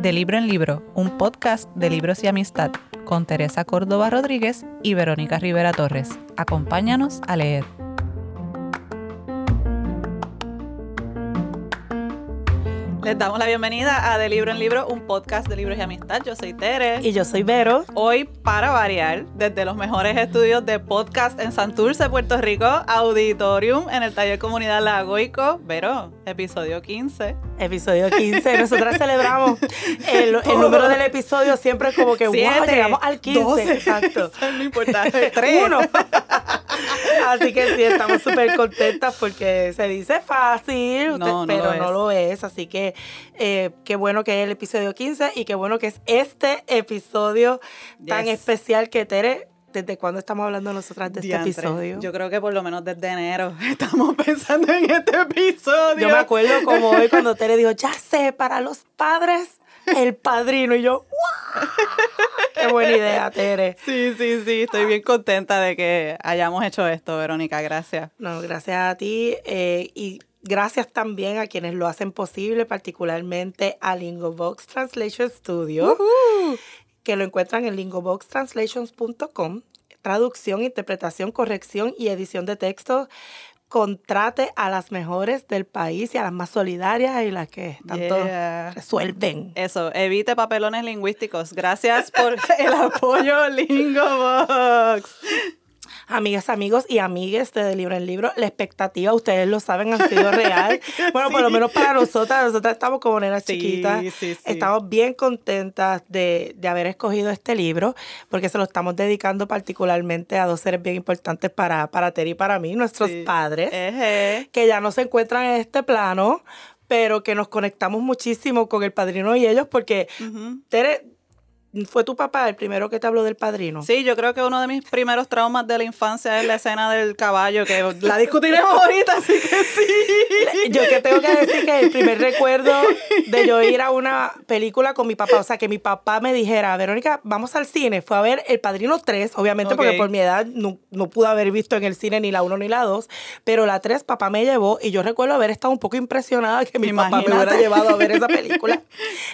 De Libro en Libro, un podcast de libros y amistad con Teresa Córdoba Rodríguez y Verónica Rivera Torres. Acompáñanos a leer. Les damos la bienvenida a De Libro en Libro, un podcast de libros y amistad. Yo soy Tere. Y yo soy Vero. Hoy, para variar, desde los mejores estudios de podcast en Santurce, Puerto Rico, Auditorium, en el taller Comunidad Lagoico. Vero, episodio 15. Episodio 15. Nosotras celebramos el, el número del episodio siempre es como que, wow, Siete, llegamos al 15. 12. Exacto. Eso no importa. Tres. Uno. Así que sí, estamos súper contentas porque se dice fácil, No, no pero lo no lo es. Así que eh, qué bueno que es el episodio 15 y qué bueno que es este episodio tan especial que Tere, ¿desde cuándo estamos hablando nosotras de este episodio? Yo creo que por lo menos desde enero estamos pensando en este episodio. Yo me acuerdo como hoy cuando Tere dijo, ya sé, para los padres, el padrino. Y yo, ¡wow! Qué buena idea, Tere. Sí, sí, sí. Estoy bien contenta de que hayamos hecho esto, Verónica. Gracias. No, gracias a ti eh, y gracias también a quienes lo hacen posible, particularmente a Lingobox Translation Studio, que lo encuentran en lingoboxtranslations.com. Traducción, interpretación, corrección y edición de textos. Contrate a las mejores del país y a las más solidarias y las que tanto Yeah. resuelven. Eso, evite papelones lingüísticos. Gracias por el apoyo, Lingobox. Amigas, amigos y amigues de, de Libro en Libro, la expectativa, ustedes lo saben, ha sido real. Bueno, por lo menos para nosotras, nosotras estamos como nenas Sí, chiquitas. sí, sí. Estamos bien contentas de, de haber escogido este libro, porque se lo estamos dedicando particularmente a dos seres bien importantes para, para Terry y para mí, nuestros padres, que ya no se encuentran en este plano, pero que nos conectamos muchísimo con el padrino y ellos, porque Ujú. Tere, fue tu papá el primero que te habló del padrino. Sí, yo creo que uno de mis primeros traumas de la infancia es la escena del caballo, que la discutiremos ahorita, así que sí. Yo que tengo que decir que el primer recuerdo de yo ir a una película con mi papá, o sea, que mi papá me dijera, Verónica, vamos al cine, fue a ver El Padrino 3, obviamente porque Ok. por mi edad no, no pude haber visto en el cine ni la 1 ni la 2, pero la 3 papá me llevó y yo recuerdo haber estado un poco impresionada que mi papá me Imagínate. hubiera llevado a ver esa película.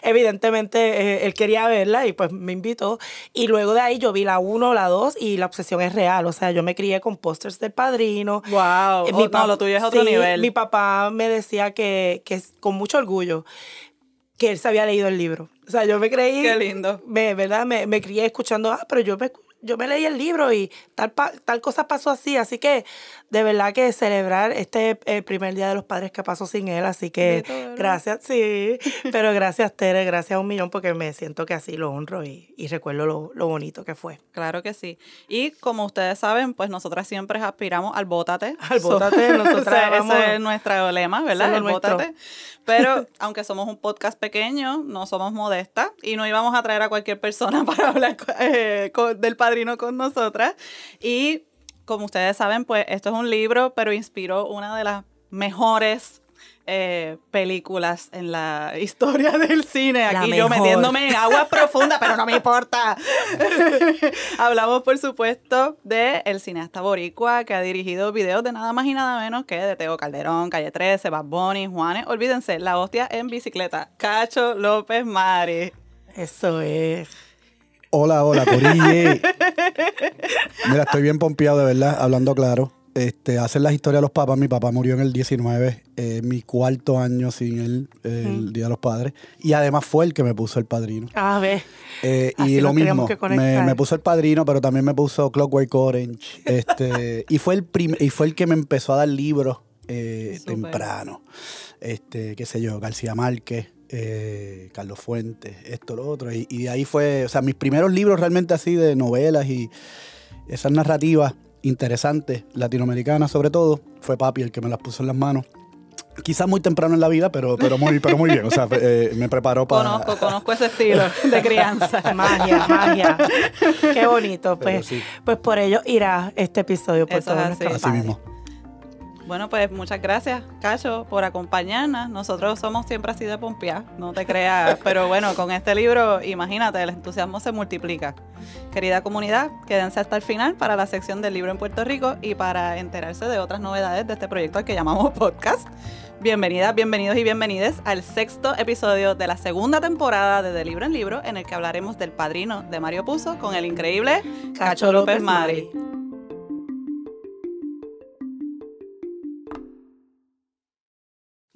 Evidentemente eh, él quería verla y pues me invitó y luego de ahí yo vi la 1, la 2 y la obsesión es real, o sea, yo me crié con pósters del Padrino. Wow. Eh, Oh, no, pap- lo tuyo es otro sí, nivel. Mi papá me decía que, que con mucho orgullo que él se había leído el libro. O sea, yo me creí. Qué lindo. Me, ¿verdad? Me, me crié escuchando, ah, pero yo me, yo me leí el libro y tal, pa- tal cosa pasó así. Así que, de verdad que celebrar este eh, primer día de los padres que pasó sin él. Así que, gracias, sí. Pero gracias, Tere, gracias a un millón porque me siento que así lo honro y, y recuerdo lo, lo bonito que fue. Claro que sí. Y como ustedes saben, pues nosotras siempre aspiramos al bótate. Al bótate, nosotras ese, vamos- es nuestro lema, ¿verdad? El bótate. Pero aunque somos un podcast pequeño, no somos modestas y no íbamos a traer a cualquier persona para hablar eh, con- del con nosotras. Y como ustedes saben, pues esto es un libro, pero inspiró una de las mejores eh, películas en la historia del cine. Aquí yo metiéndome en aguas profundas, pero no me importa. Hablamos, por supuesto, de el cineasta boricua que ha dirigido videos de nada más y nada menos que de Teo Calderón, Calle 13, Bad Bunny, Juanes. Olvídense, La Hostia en Bicicleta. Cacho López Mari. Eso es. Hola, hola, Corille. Mira, estoy bien pompeado, de verdad, hablando claro. Este, hacer las historias de los papás. Mi papá murió en el 19, eh, mi cuarto año sin él, eh, el Día de los Padres. Y además fue el que me puso el padrino. A ver. Eh, y lo mismo, me, me puso el padrino, pero también me puso Clockwork Orange. Este, y, fue el y fue el que me empezó a dar libros eh, temprano. Este, qué sé yo, García Márquez, eh, Carlos Fuentes, esto, lo otro. Y, y de ahí fue, o sea, mis primeros libros realmente así de novelas y esas narrativas interesantes, latinoamericanas sobre todo, fue papi el que me las puso en las manos. Quizás muy temprano en la vida, pero, pero, muy, pero muy bien. O sea, eh, me preparó para... Conozco, conozco ese estilo de crianza. Magia, magia. Qué bonito. Pues, sí. pues por ello irá este episodio por Eso es todos así. nuestros Así mismo. Bueno, pues muchas gracias, Cacho, por acompañarnos. Nosotros somos siempre así de pompear, no te creas. Pero bueno, con este libro, imagínate, el entusiasmo se multiplica. Querida comunidad, quédense hasta el final para la sección del libro en Puerto Rico y para enterarse de otras novedades de este proyecto al que llamamos podcast. Bienvenidas, bienvenidos y bienvenides al sexto episodio de la segunda temporada de De Libro en Libro, en el que hablaremos del padrino de Mario Puzo con el increíble Cacho, López Mari.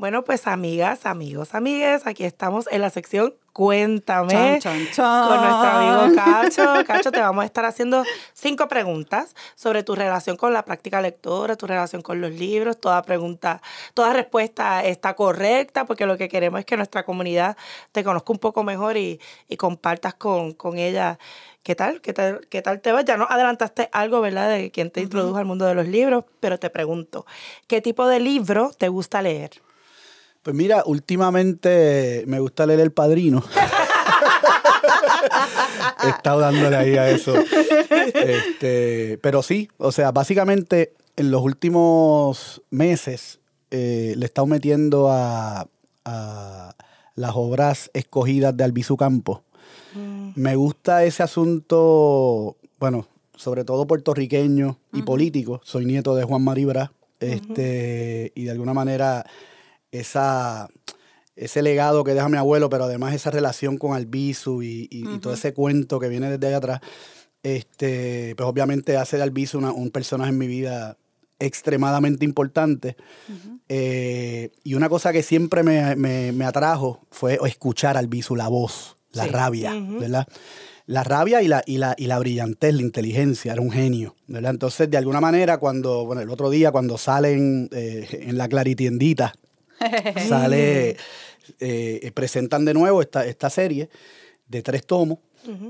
Bueno, pues amigas, amigos, amigues, aquí estamos en la sección Cuéntame con nuestro amigo Cacho. Cacho, te vamos a estar haciendo cinco preguntas sobre tu relación con la práctica lectora, tu relación con los libros. Toda pregunta, toda respuesta está correcta porque lo que queremos es que nuestra comunidad te conozca un poco mejor y, y compartas con, con ella. ¿Qué tal? ¿Qué tal? ¿Qué tal te va? Ya nos adelantaste algo, ¿verdad? De quién te introdujo al mundo de los libros, pero te pregunto, ¿qué tipo de libro te gusta leer? Pues mira, últimamente me gusta leer El Padrino. He estado dándole ahí a eso. Este, pero sí, o sea, básicamente en los últimos meses eh, le he estado metiendo a, a las obras escogidas de Albizu Campo. Me gusta ese asunto, bueno, sobre todo puertorriqueño y político. Soy nieto de Juan Maribra. Este, y de alguna manera esa, ese legado que deja mi abuelo, pero además esa relación con Albizu y, y- y todo ese cuento que viene desde allá atrás, este, pues obviamente hace de Albizu una- un personaje en mi vida extremadamente importante. Eh, y una cosa que siempre me, me- me atrajo fue escuchar a Albizu, la voz, la Sí. rabia, Ujú. ¿verdad? La rabia y la, y, la, y la brillantez, la inteligencia, era un genio, ¿verdad? Entonces, de alguna manera, cuando, bueno, el otro día, cuando salen eh, en la claritiendita, sale, eh, presentan de nuevo esta, esta serie de tres tomos,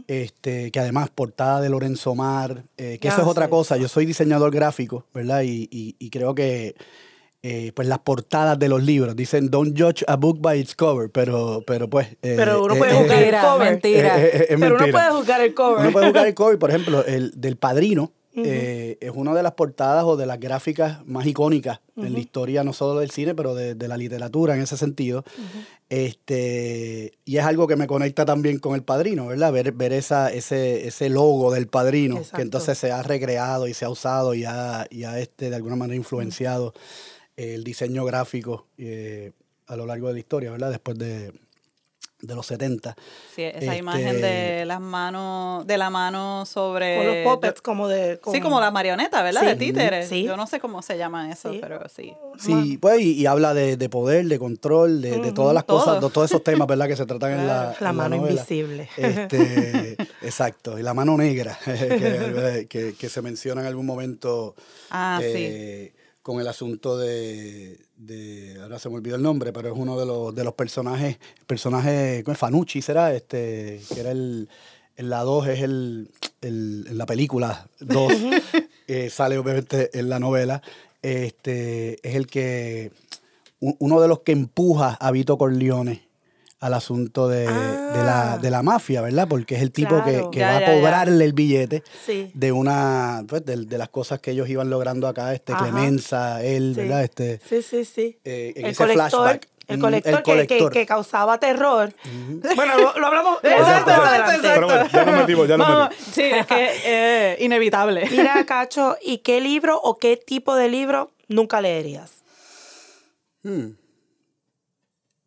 este, que además portada de Lorenzo Mar, eh, que eso Ah, es otra sí. cosa, yo soy diseñador gráfico, ¿verdad? Y, y- y creo que eh, pues las portadas de los libros dicen don't judge a book by its cover, pero, pero pues... eh, Pero uno eh, puede eh, juzgar el cover. mentira. eh, eh, Pero uno puede juzgar el cover. Uno puede buscar el cover, por ejemplo, el del Padrino eh, es una de las portadas o de las gráficas más icónicas en la historia, no solo del cine, pero de, de la literatura en ese sentido. este, y es algo que me conecta también con el Padrino, ¿verdad? Ver, ver esa, ese, ese logo del Padrino, Exacto. que entonces se ha recreado y se ha usado y ha, y ha, este, de alguna manera influenciado el diseño gráfico eh, a lo largo de la historia, ¿verdad? Después de, de los 70. Sí, esa Este- imagen de las manos, de la mano sobre... Con los puppets como de... yo- Sí, como la marioneta, ¿verdad? Sí. De títeres. Sí. Yo no sé cómo se llama eso, Sí. pero sí. Sí, pues, y, y habla de, de poder, de control, de, de todas las todo. cosas, de todos esos temas, ¿verdad? Que se tratan en la, La en mano novela. invisible. Este, exacto, y la mano negra, que, que- que se menciona en algún momento Ah, eh, con el asunto de, de- ahora se me olvidó el nombre, pero es uno de los, de los personajes, personaje, ¿cómo es? Fanucci será, este, que era el, en la 2 es el, el- en la película 2, eh, sale obviamente en la novela, este, es el que, uno de los que empuja a Vito Corleone al asunto de, de la, Ah. de la mafia, ¿verdad? Porque es el tipo que, Claro. que Ya, va ya, a ya. cobrarle el billete Sí. de una pues, de, de las cosas que ellos iban logrando acá, este Ajá. Clemenza, él, Sí. ¿verdad? Este, Sí, sí, sí. eh, en el ese colector, flashback. el Mm, colector, el que- Que, colector. que causaba terror. Bueno, lo, lo hablamos Exacto, exacto, adelante. Pero bueno, ya nos metimos, ya nos metimos. sí, es que eh, inevitable. Mira, Cacho, ¿y qué libro o qué tipo de libro nunca leerías? Hmm.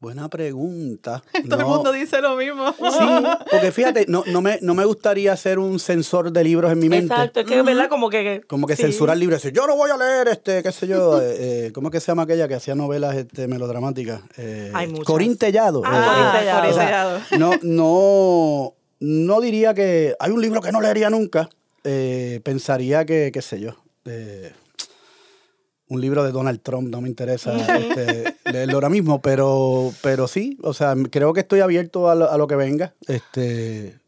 Buena pregunta. Todo el mundo dice lo mismo. Sí, porque fíjate, no, no, me, no me gustaría ser un censor de libros en mi mente. Exacto, es que, ¿verdad? Como que... Como que sí. censurar libros, decir, yo no voy a leer, este, qué sé yo, eh, eh, ¿cómo es que se llama aquella que hacía novelas este, melodramáticas? Eh, Hay muchas. Corín Tellado. Ah, Eh, Corín Tellado. o sea, Corín no, no, no diría que hay un libro que no leería nunca. Eh, pensaría que, qué sé yo, eh, un libro de Donald Trump, no me interesa este, leerlo ahora mismo, pero, pero sí, o sea, creo que estoy abierto a lo, a lo que venga, este,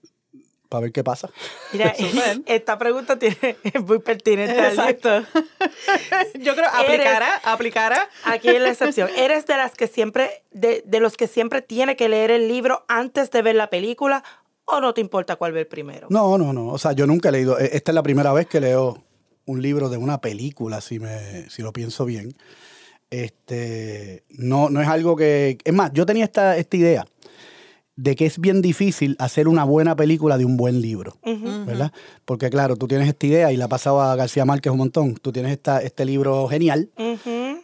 para ver qué pasa. Mira, esta pregunta tiene, es muy pertinente. Exacto. Yo creo aplicará, aplicará. Aquí es la excepción. ¿Eres de las que siempre, de, de los que siempre tiene que leer el libro antes de ver la película o no te importa cuál ver primero? No, no, no, o sea, yo nunca he leído, e- esta es la primera vez que leo un libro de una película, si, me, si lo pienso bien. Este, no, no es algo que... Es más, yo tenía esta, esta idea de que es bien difícil hacer una buena película de un buen libro, ¿verdad? Porque claro, tú tienes esta idea y la pasaba a García Márquez un montón, tú tienes esta, este libro genial,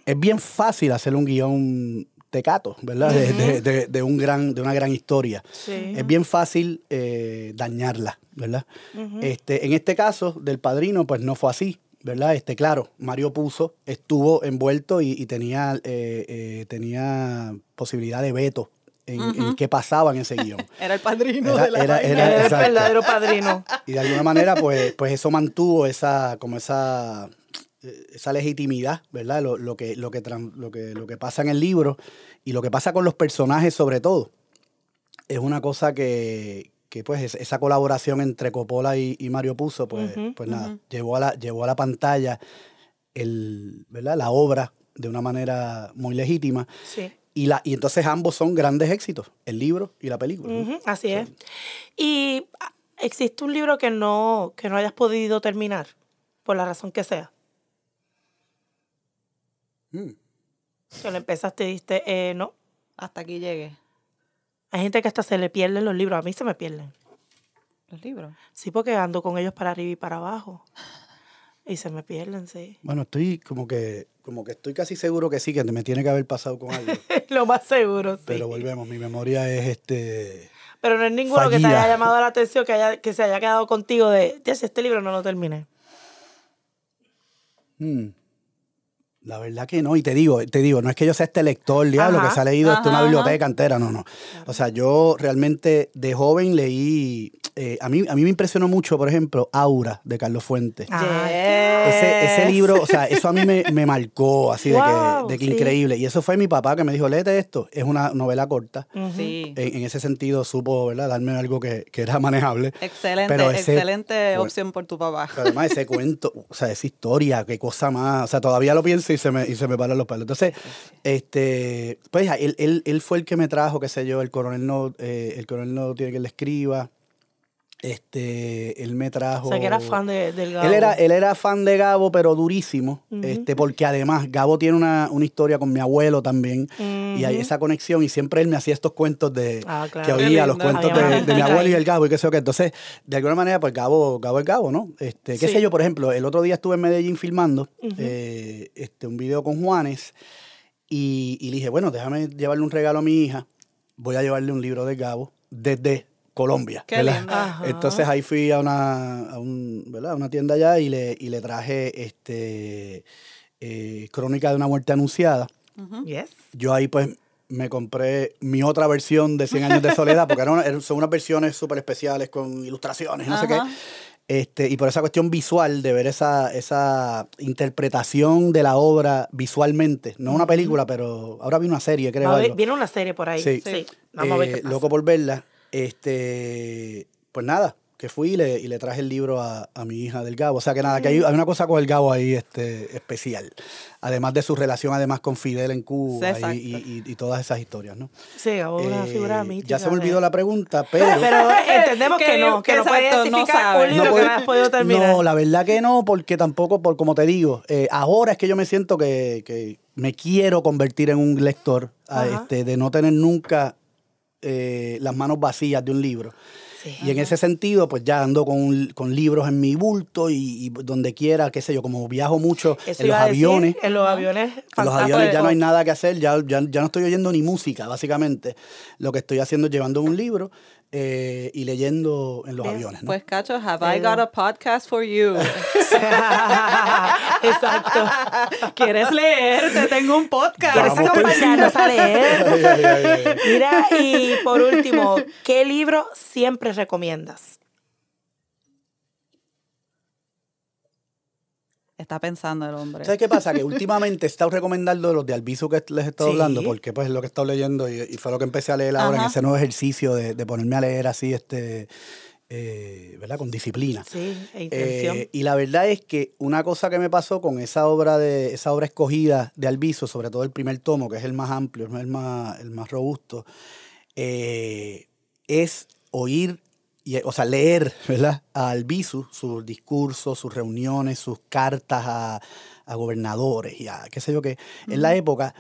es bien fácil hacer un guion tecato, ¿verdad? de, de, de, un gran, de una gran historia. Es bien fácil eh, dañarla, ¿verdad? este, en este caso del padrino, pues no fue así. ¿verdad? Este, claro, Mario Puzo estuvo envuelto y, tenía, eh, eh, tenía posibilidad de veto en, qué pasaba en ese guion. era el padrino de la era, era, el verdadero padrino. Y de alguna manera, pues, pues eso mantuvo esa, como esa, esa legitimidad, ¿verdad? Lo, lo, que, lo, que, lo, que, lo que pasa en el libro y lo que pasa con los personajes sobre todo. Es una cosa que, que pues esa colaboración entre Coppola y, Mario Puzo, pues, pues nada, llevó, a la, llevó a la pantalla el, ¿verdad? la obra de una manera muy legítima. Sí. Y, la, y entonces ambos son grandes éxitos, el libro y la película. así es. Y ah, existe un libro que no, que no hayas podido terminar, por la razón que sea. Mm. Lo empezaste y diste, eh, no. Hasta aquí llegue. Hay gente que hasta se le pierden los libros. A mí se me pierden. ¿Los libros? Sí, porque ando con ellos para arriba y para abajo. Y se me pierden, sí. Bueno, estoy como que, como que estoy casi seguro que sí, que me tiene que haber pasado con algo. Lo más seguro, sí. Pero volvemos, mi memoria es este. Pero no es ninguno que te haya llamado la atención, que, haya, que se haya quedado contigo de, este libro no lo terminé. Hmm. La verdad que no, y te digo, te digo, no es que yo sea este lector, diablo, que se ha leído esto una biblioteca entera, no, no. O sea, yo realmente de joven leí, eh, a, mí, a mí me impresionó mucho, por ejemplo, Aura de Carlos Fuentes. Ese, libro, o sea, eso a mí me, marcó, así de que, de que increíble. Y eso fue mi papá que me dijo, léete esto, es una novela corta. sí. en, ese sentido supo, ¿verdad?, darme algo que, era manejable. Excelente, excelente opción por tu papá. además ese cuento, o sea, esa historia, qué cosa más, o sea, todavía lo pienso y se me, y se me paran los pelos. Entonces, este, pues él, él, él, fue el que me trajo, qué sé yo, el coronel no, eh, el coronel no tiene que le escriba. Este, él me trajo. O sea, que era fan de, del Gabo. Él era, él era fan de Gabo, pero durísimo. este, porque además Gabo tiene una, una, historia con mi abuelo también. Y hay esa conexión. Y siempre él me hacía estos cuentos de ah, que oía, los cuentos de, mi abuelo y el Gabo y qué sé yo qué. Entonces, de alguna manera, pues Gabo, Gabo es Gabo, ¿no? Este, qué sé yo, por ejemplo, el otro día estuve en Medellín filmando eh, este, un video con Juanes. Y, y dije, bueno, déjame llevarle un regalo a mi hija. Voy a llevarle un libro de Gabo desde Colombia. Entonces ahí fui a una, una tienda allá y le, y le traje este eh, Crónica de una muerte anunciada. Yo ahí pues me compré mi otra versión de 100 años de soledad, porque eran, son unas versiones súper especiales con ilustraciones y no sé qué. Este, y por esa cuestión visual, de ver esa, esa interpretación de la obra visualmente, no una película, pero ahora vi una serie, creo. viene una serie por ahí. Sí. Vamos a ver eh, Loco por verla. Este, pues nada, que fui y le, y le traje el libro a, mi hija del Gabo. O sea que nada, que hay, una cosa con el Gabo ahí este, especial. Además de su relación además con Fidel en Cuba y, y, todas esas historias, ¿no? Sí, Gabo una eh, figura mítica. Ya se me olvidó la pregunta, pero... pero entendemos que, no, que, no puede identificar un libro que no has podido terminar. No, la verdad que no, porque tampoco, por como te digo, eh, ahora es que yo me siento que, que me quiero convertir en un lector, este, de no tener nunca eh, las manos vacías de un libro. y en ese sentido, pues ya ando con, con libros en mi bulto y, donde quiera, qué sé yo, como viajo mucho en los aviones. en los aviones. En los aviones ya no hay nada que hacer, ya, ya, ya, no estoy oyendo ni música, básicamente. Lo que estoy haciendo es llevando un libro eh, y leyendo en los aviones. Pues, Cacho, have I got a podcast for you? Exacto. ¿Quieres leer? Te tengo un podcast. ¿Quieres acompañarnos a leer? Mira, y por último, ¿qué libro siempre recomiendas? Está pensando el hombre. ¿Sabes qué pasa? Que últimamente he estado recomendando los de Albizu que les he estado hablando, porque pues es lo que he estado leyendo y, fue lo que empecé a leer ahora en ese nuevo ejercicio de, ponerme a leer así, este, eh, ¿verdad? Con disciplina. Sí, e intención. Eh, y la verdad es que una cosa que me pasó con esa obra de esa obra escogida de Albizu, sobre todo el primer tomo, que es el más amplio, el más, el más robusto, eh, es oír y, o sea, leer, ¿verdad? A Albizu, sus discursos, sus reuniones, sus cartas a, a gobernadores y a qué sé yo qué, en la época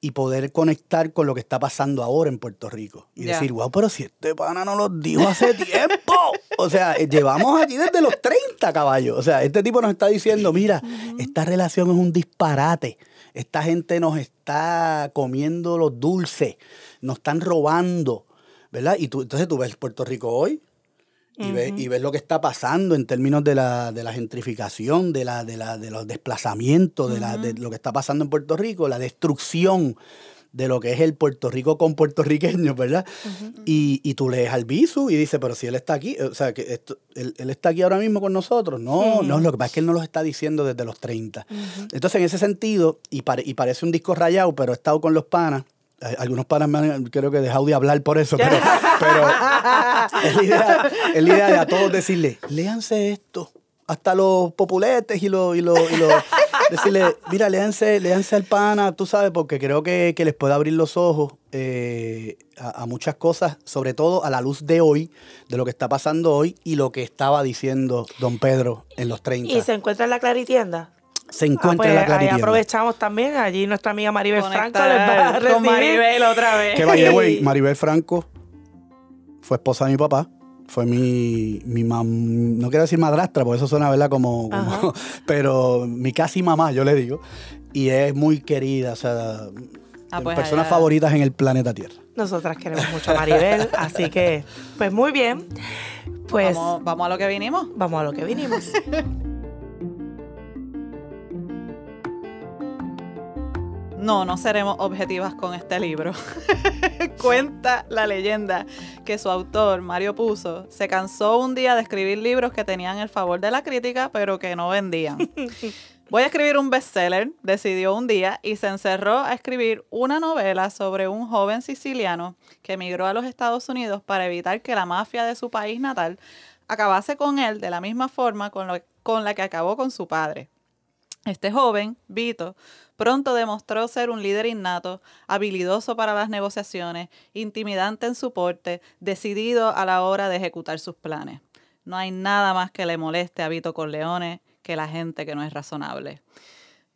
y poder conectar con lo que está pasando ahora en Puerto Rico. Y decir, wow, pero si este pana no lo dijo hace tiempo. O sea, eh, llevamos aquí desde los 30 caballos. O sea, este tipo nos está diciendo, mira, esta relación es un disparate. Esta gente nos está comiendo los dulces, nos están robando, ¿verdad? Y tú, entonces tú ves Puerto Rico hoy y, ves, y ves lo que está pasando en términos de la, de la gentrificación, de, la, de, la, de los desplazamientos, de, la, de lo que está pasando en Puerto Rico, la destrucción de lo que es el Puerto Rico con puertorriqueños, ¿verdad? y, y tú lees al Bisu y dices, pero si él está aquí, o sea, que esto- él, él está aquí ahora mismo con nosotros. No, no, lo que pasa es que él no los está diciendo desde los 30. Entonces, en ese sentido, y, pare- y parece un disco rayado, pero he estado con los panas. Algunos panas me han, creo que he dejado de hablar por eso, pero, pero es, la idea, es de a todos decirle, léanse esto. Hasta los populetes y los... Y los, y los- decirle, mira, léanse, léanse al pana, tú sabes, porque creo que, que les puede abrir los ojos eh, a, a muchas cosas, sobre todo a la luz de hoy, de lo que está pasando hoy y lo que estaba diciendo don Pedro en los 30. Y se encuentra en la Claritienda. Se Ah, encuentra pues en la ahí Claritienda. aprovechamos también. Allí nuestra amiga Maribel Franco les va a recibir. con Maribel otra vez. Que vaya, güey, Maribel Franco fue esposa de mi papá. Fue mi, mi mam, no quiero decir madrastra, porque eso suena, ¿verdad? Como, pero mi casi mamá, yo le digo. Y es muy querida, o sea, Ah, pues personas allá. favoritas en el planeta Tierra. Nosotras queremos mucho a Maribel, así que, pues muy bien. Pues Vamos, vamos a lo que vinimos. vamos a lo que vinimos. No, no seremos objetivas con este libro. Cuenta la leyenda que su autor, Mario Puzo, se cansó un día de escribir libros que tenían el favor de la crítica, pero que no vendían. Voy a escribir un bestseller, decidió un día, y se encerró a escribir una novela sobre un joven siciliano que emigró a los Estados Unidos para evitar que la mafia de su país natal acabase con él de la misma forma con, lo- con la que acabó con su padre. Este joven, Vito, pronto demostró ser un líder innato, habilidoso para las negociaciones, intimidante en su porte, decidido a la hora de ejecutar sus planes. No hay nada más que le moleste a Vito Corleone que la gente que no es razonable.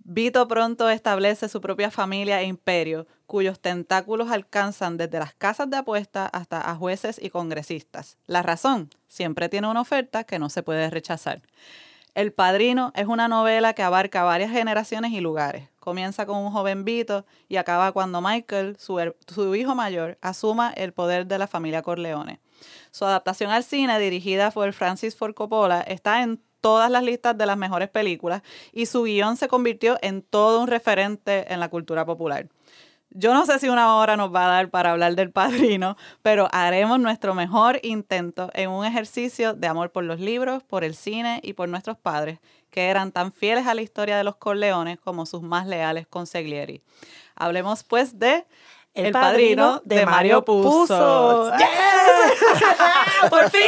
Vito pronto establece su propia familia e imperio, cuyos tentáculos alcanzan desde las casas de apuestas hasta a jueces y congresistas. La razón, siempre tiene una oferta que no se puede rechazar. El Padrino es una novela que abarca varias generaciones y lugares. Comienza con un joven Vito y acaba cuando Michael, su, hijo mayor, asuma el poder de la familia Corleone. Su adaptación al cine, dirigida por Francis Ford Coppola, está en todas las listas de las mejores películas y su guion se convirtió en todo un referente en la cultura popular. Yo no sé si una hora nos va a dar para hablar del padrino, pero haremos nuestro mejor intento en un ejercicio de amor por los libros, por el cine y por nuestros padres, que eran tan fieles a la historia de los Corleones como sus más leales consiglieri. Hablemos pues de El, padrino, de Mario Puzo. ¡Yes! ¡Por fin!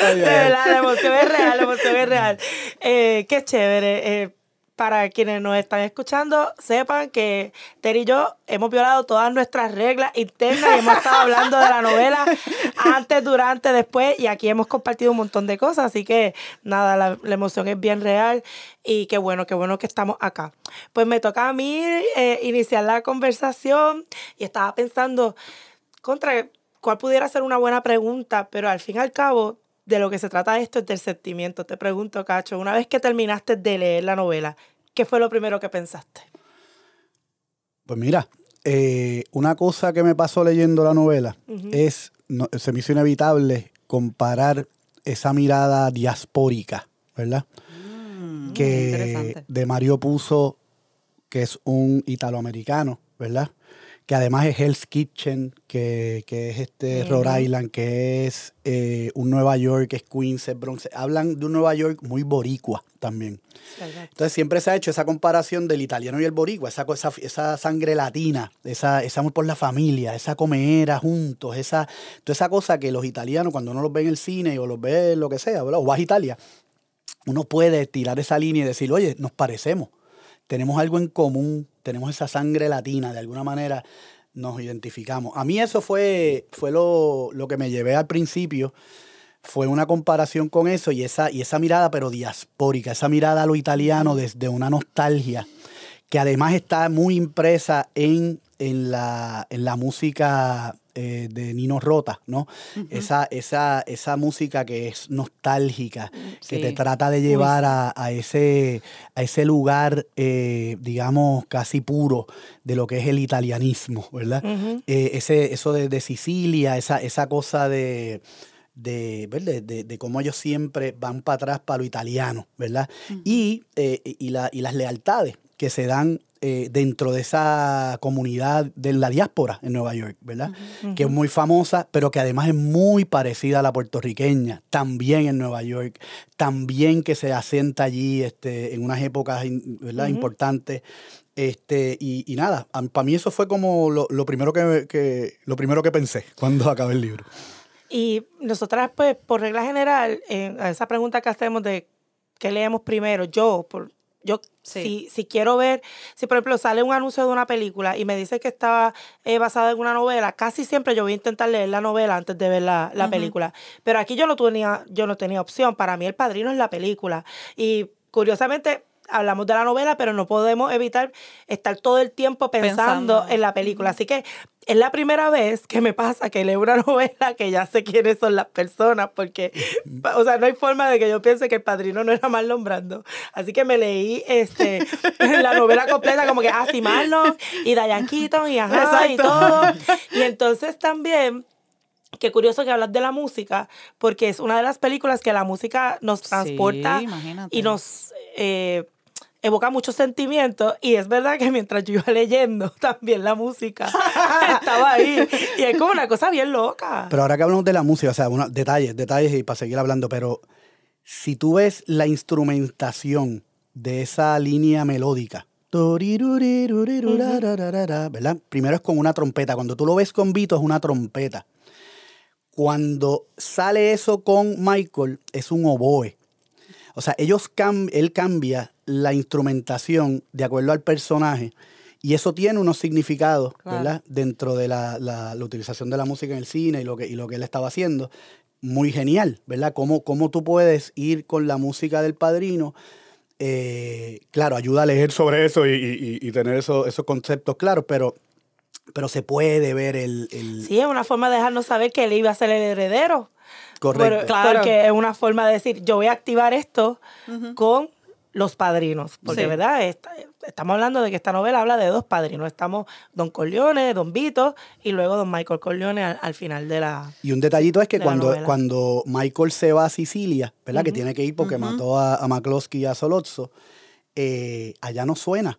De verdad, la emoción es real, la emoción es real. Eh, qué chévere. Eh, para quienes nos están escuchando, sepan que Terry y yo hemos violado todas nuestras reglas internas y hemos estado hablando de la novela antes, durante, después y aquí hemos compartido un montón de cosas, así que nada, la, la emoción es bien real y qué bueno, qué bueno que estamos acá. Pues me toca a mí eh, iniciar la conversación y estaba pensando contra cuál pudiera ser una buena pregunta, pero al fin y al cabo, de lo que se trata esto es del sentimiento. Te pregunto, Cacho, una vez que terminaste de leer la novela, ¿qué fue lo primero que pensaste? Pues mira, eh, una cosa que me pasó leyendo la novela es, no- se me hizo inevitable comparar esa mirada diaspórica, ¿verdad? Mm, que de Mario Puzo, que es un italoamericano, ¿verdad? Que además es Hell's Kitchen, que, que es este Rhode Island, que es eh, un Nueva York, que es Queens, es Bronx. Hablan de un Nueva York muy boricua también. Entonces siempre se ha hecho esa comparación del italiano y el boricua, esa, cosa- esa sangre latina, esa, ese amor por la familia, esa comera juntos, esa, toda esa cosa que los italianos cuando uno los ve en el cine o los ve en lo que sea, ¿verdad? o vas a Italia, uno puede tirar esa línea y decir, oye, nos parecemos, tenemos algo en común, tenemos esa sangre latina, de alguna manera nos identificamos. A mí eso fue, fue lo, lo que me llevé al principio, fue una comparación con eso y esa, y esa mirada, pero diaspórica, esa mirada a lo italiano desde una nostalgia, que además está muy impresa en, en, la, en la música eh, de Nino Rota, ¿no? esa, esa, esa música que es nostálgica, que te Sí. trata de llevar a, a ese, a ese lugar, eh, digamos, casi puro de lo que es el italianismo, ¿verdad? Eh, ese, eso de, de Sicilia, esa, esa cosa de, de, ¿verdad? de, de cómo ellos siempre van para atrás para lo italiano, ¿verdad? y, y, la- y las lealtades que se dan eh, dentro de esa comunidad de la diáspora en Nueva York, ¿verdad? Que es muy famosa, pero que además es muy parecida a la puertorriqueña, también en Nueva York, también que se asienta allí este, en unas épocas ¿verdad? Importantes. Este, y, y nada, para mí eso fue como lo, lo primero que, que- lo primero que pensé cuando acabé el libro. Y nosotras, pues, por regla general, en a esa pregunta que hacemos de qué leemos primero, yo, por, yo Sí. si, si quiero ver, si por ejemplo sale un anuncio de una película y me dice que está eh, basada en una novela, casi siempre yo voy a intentar leer la novela antes de ver la, la película. Pero aquí yo no tenía, yo no tenía opción. Para mí el padrino es la película. Y curiosamente hablamos de la novela, pero no podemos evitar estar todo el tiempo pensando, Pensando. en la película. Así que es la primera vez que me pasa que leo una novela que ya sé quiénes son las personas, porque, o sea, no hay forma de que yo piense que el padrino no era Marlon Brando. Así que me leí este, la novela completa, como que, ah, sí, Marlon, y Diane Keaton, y ajá, y todo. Y entonces también. Qué curioso que hablas de la música, porque es una de las películas que la música nos transporta Sí, y nos eh, evoca muchos sentimientos. Y es verdad que mientras yo iba leyendo, también la música estaba ahí. Y es como una cosa bien loca. Pero ahora que hablamos de la música, o sea, una- detalles, detalles y para seguir hablando, pero si tú ves la instrumentación de esa línea melódica, ¿verdad? Primero es con una trompeta. Cuando tú lo ves con Vito es una trompeta. Cuando sale eso con Michael es un oboe. O sea, ellos cam- él cambia la instrumentación de acuerdo al personaje y eso tiene unos significados, Claro. ¿verdad? Dentro de la, la- la utilización de la música en el cine y lo que, y lo que él estaba haciendo. Muy genial, ¿verdad? Cómo, cómo tú puedes ir con la música del padrino. eh, claro, ayuda a leer sobre eso y, y- y tener eso- esos conceptos claros, pero, pero se puede ver el... el- Sí, es una forma de dejarnos saber que él iba a ser el heredero. correcto. Pero- Claro. Porque es una forma de decir, yo voy a activar esto con los padrinos. Porque, Sí. ¿verdad? Esta- estamos hablando de que esta novela habla de dos padrinos. Estamos Don Corleone, Don Vito y luego Don Michael Corleone al, al final de la... Y un detallito es que de cuando, cuando Michael se va a Sicilia, ¿verdad? Que tiene que ir porque mató a, a McCloskey y a Solozzo, eh, allá no suena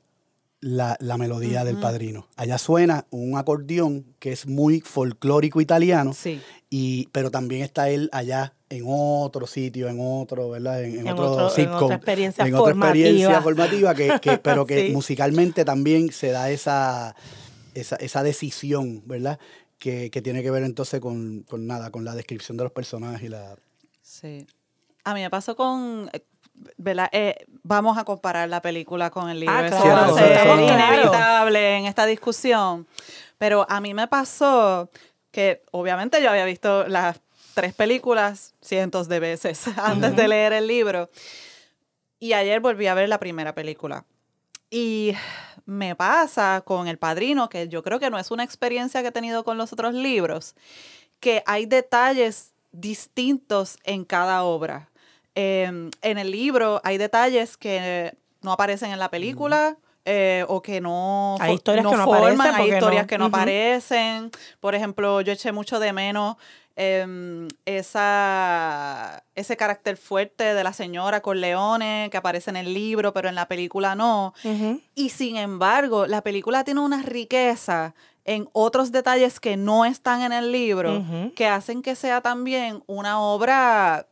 la, la melodía del padrino. Allá suena un acordeón que es muy folclórico italiano, Sí. y, pero también está él allá en otro sitio, en otro, ¿verdad? En, en En otro, otro- en otra experiencia en otra experiencia formativa. formativa, que, que- pero que Sí. musicalmente también se da esa, esa, esa decisión, ¿verdad? Que, que tiene que ver entonces con, con nada, con la descripción de los personajes y la... Sí. A mí me pasó con. ¿Verdad? Eh, vamos a comparar la película con el libro. Ah, Eso claro, ser claro. inevitable en esta discusión. Pero a mí me pasó que, obviamente, yo había visto las tres películas cientos de veces antes de leer el libro. Y ayer volví a ver la primera película. Y me pasa con El Padrino, que yo creo que no es una experiencia que he tenido con los otros libros, que hay detalles distintos en cada obra. Eh, en el libro hay detalles que no aparecen en la película. eh, o que no, Hay historias que no forman, aparecen hay historias no- que no aparecen. Por ejemplo, yo eché mucho de menos em, esa, ese carácter fuerte de la señora Corleone que aparece en el libro, pero en la película no. Y sin embargo, la película tiene una riqueza en otros detalles que no están en el libro, que hacen que sea también una obra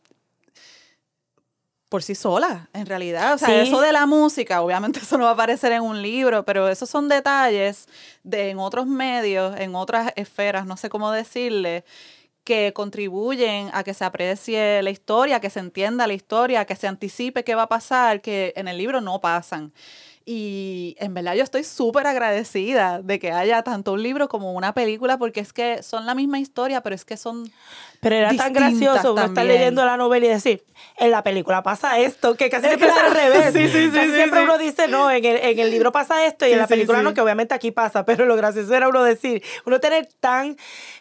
por sí sola, en realidad. O sea, Sí. eso de la música, obviamente eso no va a aparecer en un libro, pero esos son detalles de en otros medios, en otras esferas, no sé cómo decirle, que contribuyen a que se aprecie la historia, que se entienda la historia, que se anticipe qué va a pasar, que en el libro no pasan. Y en verdad yo estoy súper agradecida de que haya tanto un libro como una película, porque es que son la misma historia, pero es que son. Pero era tan gracioso uno estar leyendo la novela y decir, en la película pasa esto, que casi siempre es al revés. Sí, sí, sí, Casi sí, siempre uno dice, no, en el, en el libro pasa esto y en la película no, que obviamente aquí pasa. Pero lo gracioso era uno decir, uno tener tan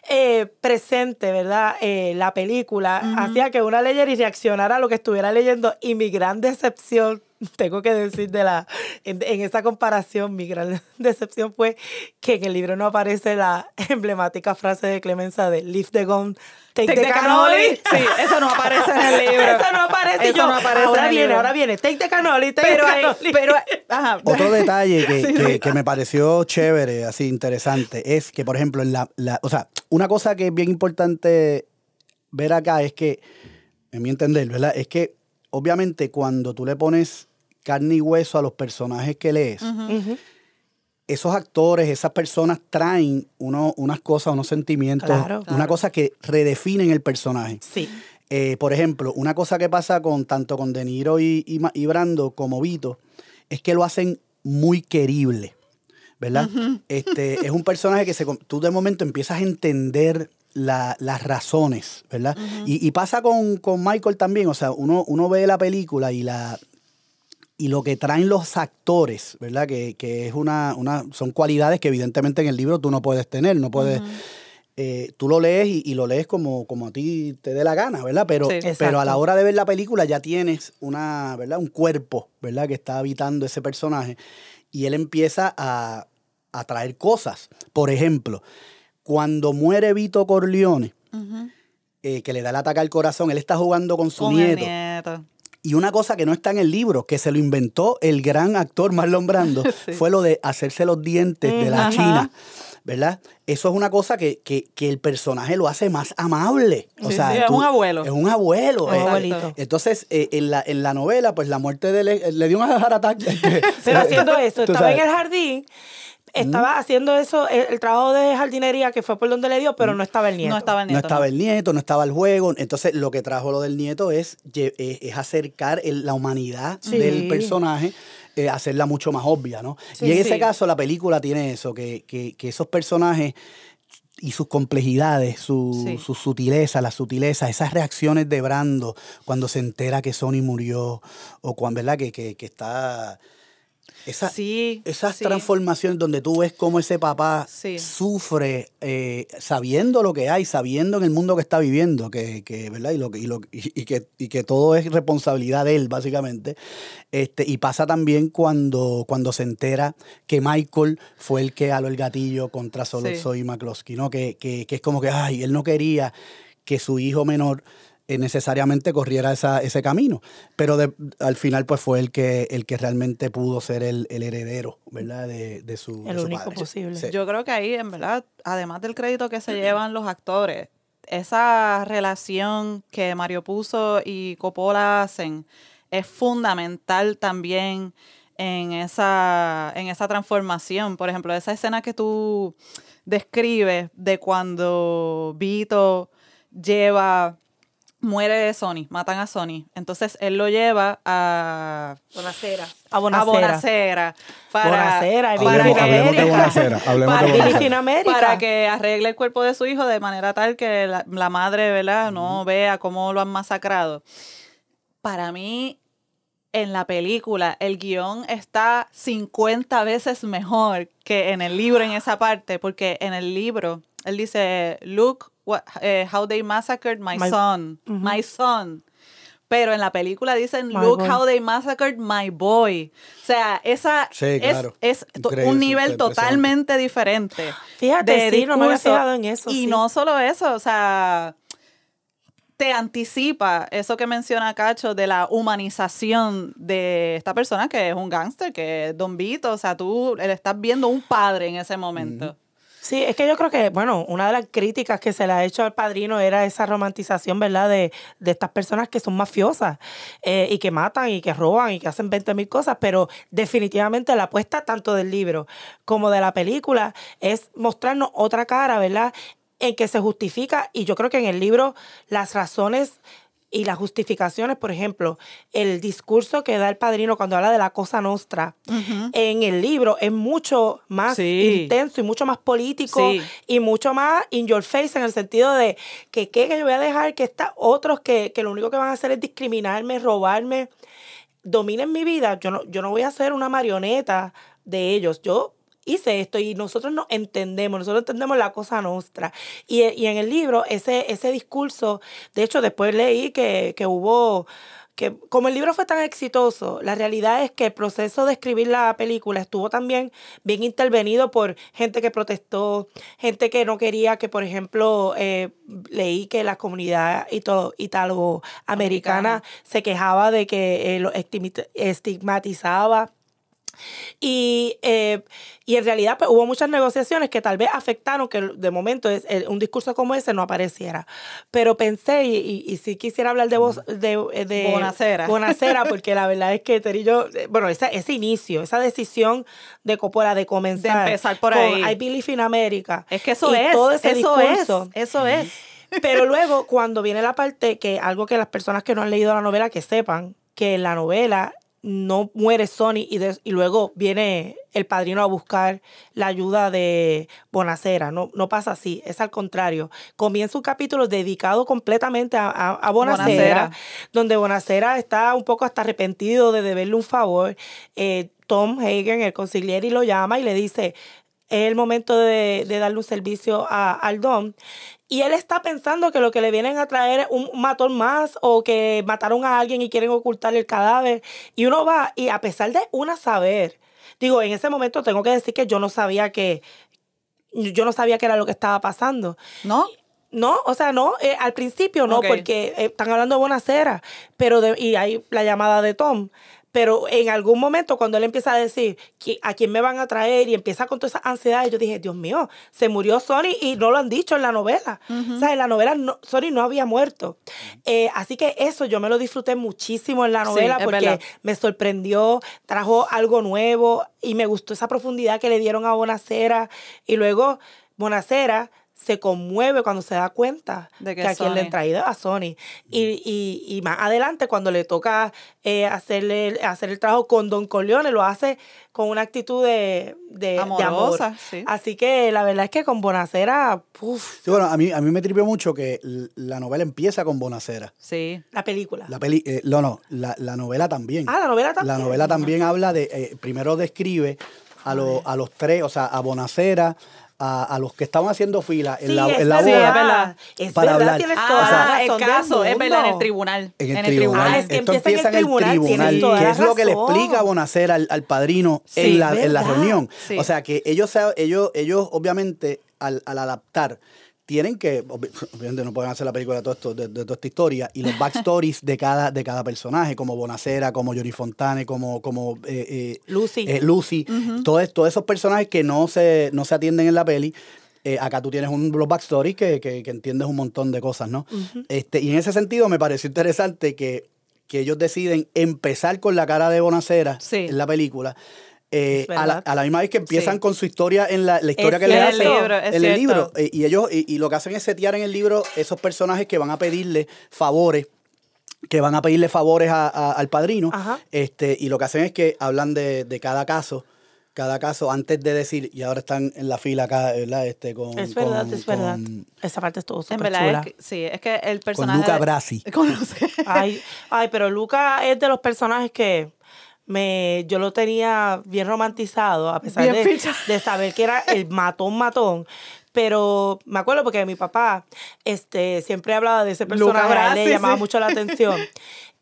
eh, presente, ¿verdad? Eh, la película hacía que uno leyera y reaccionara a lo que estuviera leyendo. Y mi gran decepción, tengo que decir de la, en, en esa comparación, mi gran decepción fue que en el libro no aparece la emblemática frase de Clemenza de Leave the gun, take, Take the, the cannoli. cannoli. Sí, eso no aparece en el libro. Eso no aparece. Eso yo, no aparece ahora en el viene, libro. ahora viene. Take the cannoli, take Pero, the cannoli. pero, ajá. Otro detalle que, Sí, que- sí. que me pareció chévere, así interesante, es que, por ejemplo, en la, la- o sea, una cosa que es bien importante ver acá es que, en mi entender, ¿verdad? Es que, obviamente, cuando tú le pones carne y hueso a los personajes que lees, esos actores, esas personas traen uno- unas cosas, unos sentimientos, Claro, una cosa que redefinen el personaje. Sí. Eh, por ejemplo, una cosa que pasa con tanto con De Niro y, y Brando como Vito es que lo hacen muy querible, ¿verdad? este, es un personaje que se, tú de momento empiezas a entender la- las razones, ¿verdad? y, y pasa con, con Michael también, o sea, uno, uno ve la película y la y lo que traen los actores, ¿verdad? Que, que es una, una, son cualidades que evidentemente en el libro tú no puedes tener, no puedes, eh, tú lo lees y, y lo lees como, como a ti te dé la gana, ¿verdad? Pero, Sí. pero a la hora de ver la película ya tienes una, ¿verdad? Un cuerpo, ¿verdad? Que está habitando ese personaje y él empieza a, a traer cosas. Por ejemplo, cuando muere Vito Corleone, eh, que le da el ataque al corazón, él está jugando con su Con nieto. nieto. Y una cosa que no está en el libro, que se lo inventó el gran actor Marlon Brando, Sí. fue lo de hacerse los dientes de la Ajá. China. ¿Verdad? Eso es una cosa que, que- que el personaje lo hace más amable. O Sí, sea, sí, es un abuelo. Es un abuelo. Un eh. abuelito. Entonces, eh, en, la, en la novela, pues la muerte de él eh, le dio un heart attack. Pero haciendo eso, estaba en el jardín, estaba haciendo eso, el, el trabajo de jardinería que fue por donde le dio, pero no estaba el nieto. No estaba el No nieto. estaba el nieto, no estaba el juego. Entonces, lo que trajo lo del nieto es, es acercar el- la humanidad Sí. del personaje, eh, hacerla mucho más obvia, ¿no? Sí, y en ese caso, la película tiene eso, que, que- que esos personajes y sus complejidades, su, Sí. su sutileza, las sutilezas, esas reacciones de Brando cuando se entera que Sony murió, o cuando, ¿verdad? Que, que, que está... Esa, Sí. esas sí. transformaciones donde tú ves cómo ese papá Sí. sufre eh, sabiendo lo que hay, sabiendo en el mundo que está viviendo, que, que, ¿verdad? Y, lo, que- y, lo, y, que, y que todo es responsabilidad de él, básicamente. Este, y pasa también cuando, cuando se entera que Michael fue el que aló el gatillo contra solo. Soy McCloskey, ¿no? Que, que, que es como que, ay, él no quería que su hijo menor necesariamente corriera esa, ese camino. Pero de- al final, pues fue el que, el que realmente pudo ser el, el heredero, ¿verdad? De, de su, El de su único padre. posible. Sí. Yo creo que ahí, en verdad, además del crédito que se llevan los actores, esa relación que Mario Puzo y Coppola hacen es fundamental también en esa, en esa transformación. Por ejemplo, esa escena que tú describes de cuando Vito lleva, muere Sony, matan a Sony. Entonces él lo lleva a Bonacera. a A Bonacera. Bonacera para, Bonacera, para Hablemos- que- hablemos de Bonacera, hablemos de para- Bonacera. América. para que arregle el cuerpo de su hijo de manera tal que la, la madre, ¿verdad? No vea cómo lo han masacrado. Para mí, en la película, el guion está 50 veces mejor que en el libro en esa parte, porque en el libro él dice, look what, eh, how they massacred my, My- son, my son. Pero en la película dicen, My look boy. how they massacred my boy. O sea, esa Sí, es, claro. un nivel totalmente diferente. Fíjate, de sí, no me había fijado en eso. Y sí. no solo eso, o sea, te anticipa eso que menciona Cacho de la humanización de esta persona que es un gángster, que es Don Vito. O sea, tú le estás viendo un padre en ese momento. Sí, es que yo creo que, bueno, una de las críticas que se le ha hecho al padrino era esa romantización, ¿verdad? De, de estas personas que son mafiosas eh, y que matan y que roban y que hacen 20 mil cosas, pero definitivamente la apuesta tanto del libro como de la película es mostrarnos otra cara, ¿verdad? En que se justifica y yo creo que en el libro las razones y las justificaciones, por ejemplo, el discurso que da el padrino cuando habla de la cosa nostra en el libro es mucho más Sí. intenso y mucho más político Sí. y mucho más in your face en el sentido de que, ¿qué? que yo voy a dejar que está otros que, que lo único que van a hacer es discriminarme, robarme, dominen mi vida. Yo no, yo no voy a ser una marioneta de ellos. Yo hice esto y nosotros no entendemos, nosotros entendemos la cosa nuestra. Y, y en el libro, ese, ese discurso, de hecho, después leí que, que hubo que como el libro fue tan exitoso, la realidad es que el proceso de escribir la película estuvo también bien intervenido por gente que protestó, gente que no quería que, por ejemplo, eh, leí que la comunidad italoamericana se quejaba de que eh, lo estigmatizaba y, eh, y en realidad pues, hubo muchas negociaciones que tal vez afectaron que de momento es, el- un discurso como ese no apareciera. Pero pensé, y, y, y sí quisiera hablar de voz de, eh, de Bonacera. Bonacera, porque la verdad es que Terry y yo, eh, bueno, ese, ese inicio, esa decisión de Coppola de comenzar. De empezar por con ahí. I Believe in America. Es que eso y es, todo ese eso discurso. es, eso es. Pero luego, cuando viene la parte que algo que las personas que no han leído la novela que sepan, que en la novela no muere Sony y, de- y luego viene el padrino a buscar la ayuda de Bonacera. No, no pasa así, es al contrario. Comienza un capítulo dedicado completamente a, a, a Bonacera, Bonacera. donde Bonacera está un poco hasta arrepentido de deberle un favor. Eh, Tom Hagen, el consigliere, lo llama y le dice, es el momento de, de darle un servicio a, al Don. Y él está pensando que lo que le vienen a traer es un matón más o que mataron a alguien y quieren ocultar el cadáver. Y uno va, y a pesar de una saber, digo, en ese momento tengo que decir que yo no sabía que, yo no sabía qué era lo que estaba pasando. ¿No? No, o sea, no, eh, al principio no, porque eh, están hablando de Bonacera, pero de, y hay la llamada de Tom. Pero en algún momento, cuando él empieza a decir "¿Qui- a quién me van a traer y empieza con toda esa ansiedad, yo dije, Dios mío, se murió Sony y no lo han dicho en la novela. O sea, en la novela no, Sony no había muerto. Eh, así que eso yo me lo disfruté muchísimo en la novela porque me sorprendió, trajo algo nuevo y me gustó esa profundidad que le dieron a Bonacera. Y luego Bonacera se conmueve cuando se da cuenta De que que, a quien le han traído a Sony. Y, y, y más adelante, cuando le toca eh, hacerle, hacer el trabajo con Don Corleone, lo hace con una actitud de, de, de amor. Amorosa, sí. Así que la verdad es que con Bonacera, uf, Sí, bueno, a mí, a mí me tripió mucho que la novela empieza con Bonacera. Sí. la película. La peli, eh, no, no, la, la novela también. ah, la novela también. La novela también habla de, eh, primero describe a, los a los tres, o sea, a Bonacera, a, a los que estaban haciendo fila en Sí, la, es en la verdad. boda. es verdad. Es Para verdad, hablar. tienes toda Ah, el razón caso, es verdad, en el tribunal. En el tribunal. Ah, es que Esto empieza en el empieza en el tribunal, tribunal, toda que la es lo que le explica Bonacera al, al padrino Sí, en, la, en la reunión. Sí. O sea, que ellos, se- ellos, ellos obviamente, al, al adaptar, tienen que, obvi- obviamente no pueden hacer la película de, todo esto, de, de toda esta historia, y los backstories de cada, de cada personaje, como Bonacera, como Johnny Fontane, como, como eh, eh, Lucy. eh, Lucy, todos, todos esos personajes que no se, no se atienden en la peli. eh, acá tú tienes un, los backstories que, que, que entiendes un montón de cosas, ¿no? este, y en ese sentido me pareció interesante que, que ellos deciden empezar con la cara de Bonacera Sí. en la película. Eh, a, la, verdad. a la misma vez que empiezan Sí. con su historia en la, la historia Es que le hacen En el libro, en el cierto. libro. eh, y ellos y, y lo que hacen es setear en el libro esos personajes que van a pedirle favores que van a pedirle favores a- a- al padrino. Ajá. Este, y lo que hacen es que hablan de, de cada caso, cada caso, antes de decir, y ahora están en la fila acá, ¿verdad? Este, con, Es verdad, con- es verdad. con- Esa parte estuvo En súper verdad, chula. es que, sí, es que el personaje. Luca de- Brasi. Con Luca- Ay, ay, pero Luca es de los personajes que me, yo lo tenía bien romantizado, a pesar de, saber que era el matón matón. Pero me acuerdo porque mi papá este, siempre hablaba de ese personaje, le llamaba sí. mucho la atención.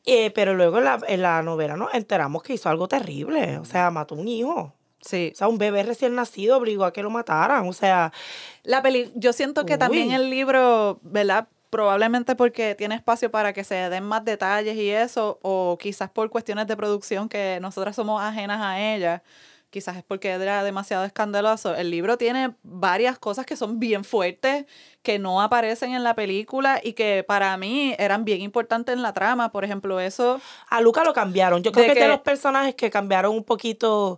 Eh, pero luego en la, en la novela nos enteramos que hizo algo terrible. O sea, mató un hijo. Sí. O sea, un bebé recién nacido obligó a que lo mataran. O sea, La peli, yo siento que también el libro, ¿verdad? Probablemente porque tiene espacio para que se den más detalles y eso, o quizás por cuestiones de producción que nosotras somos ajenas a ella, quizás es porque era demasiado escandaloso. El libro tiene varias cosas que son bien fuertes, que no aparecen en la película y que para mí eran bien importantes en la trama. Por ejemplo, eso... a Luca lo cambiaron. Yo creo que es de que- los personajes que cambiaron un poquito.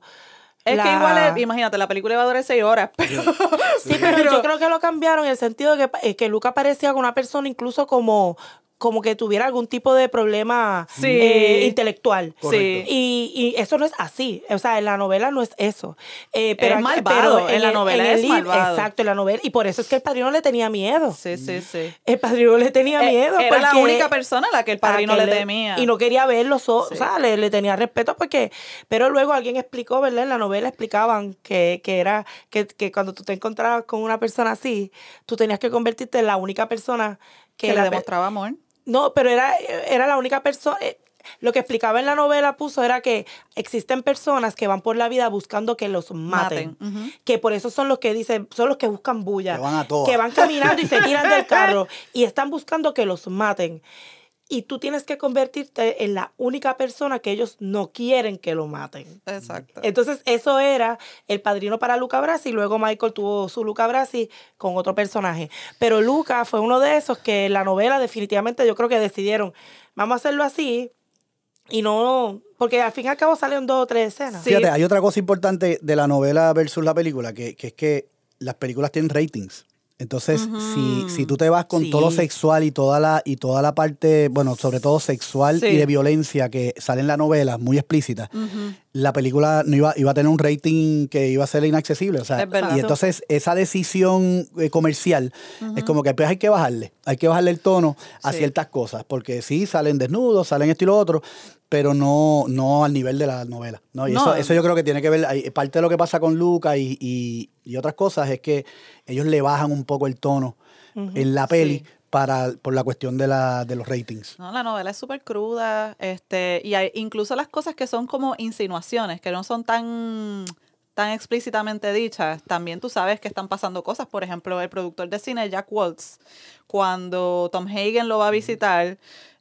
Es que igual, es- imagínate, la película iba a durar seis horas, pero... Sí, pero yo creo que lo cambiaron en el sentido de que, que Luca parecía una persona incluso como, como que tuviera algún tipo de problema Sí. eh, intelectual. Sí. Y, y eso no es así. O sea, en la novela no es eso. Eh, pero, Es malvado, en la el- novela el es malvado. Exacto, en la novela. Y por eso es que el padrino le tenía miedo. Sí, sí, sí. El padrino le tenía Eh, miedo. Era la única persona a la que el padrino que le temía. Y no quería verlo, so- Sí. o sea, le, le tenía respeto porque, pero luego alguien explicó, ¿verdad? En la novela explicaban que, que era, que, que cuando tú te encontrabas con una persona así, tú tenías que convertirte en la única persona que, que le demostraba amor. No, pero era, era la única persona. eh, Lo que explicaba en la novela puso era que existen personas que van por la vida buscando que los maten. Que por eso son los que dicen, son los que buscan bulla. Que van a todas. Que van caminando y se tiran del carro y están buscando que los maten. Y tú tienes que convertirte en la única persona que ellos no quieren que lo maten. Exacto. Entonces, eso era el padrino para Luca Brasi. Y luego Michael tuvo su Luca Brasi con otro personaje. Pero Luca fue uno de esos que en la novela, definitivamente, yo creo que decidieron, vamos a hacerlo así. Y no, porque al fin y al cabo salen dos o tres escenas. Sí. Fíjate, hay otra cosa importante de la novela versus la película, que, que es que las películas tienen ratings. Entonces, si, si tú te vas con Sí. todo lo sexual y toda la y toda la parte, bueno, sobre todo sexual Sí. y de violencia que sale en la novela, muy explícita, la película no iba, iba a tener un rating que iba a ser inaccesible. O sea, y entonces esa decisión eh, comercial es como que pues hay que bajarle, hay que bajarle el tono a Sí. ciertas cosas, porque sí, salen desnudos, salen esto y lo otro, pero no, no al nivel de la novela. ¿no? Y No. eso, eso yo creo que tiene que ver, parte de lo que pasa con Luca y, y- y otras cosas es que ellos le bajan un poco el tono en la peli Sí. para, por la cuestión de, la, de los ratings. No, la novela es súper cruda, este, y hay incluso las cosas que son como insinuaciones, que no son tan, tan explícitamente dichas, también tú sabes que están pasando cosas. Por ejemplo, el productor de cine, Jack Waltz, cuando Tom Hagen lo va a visitar,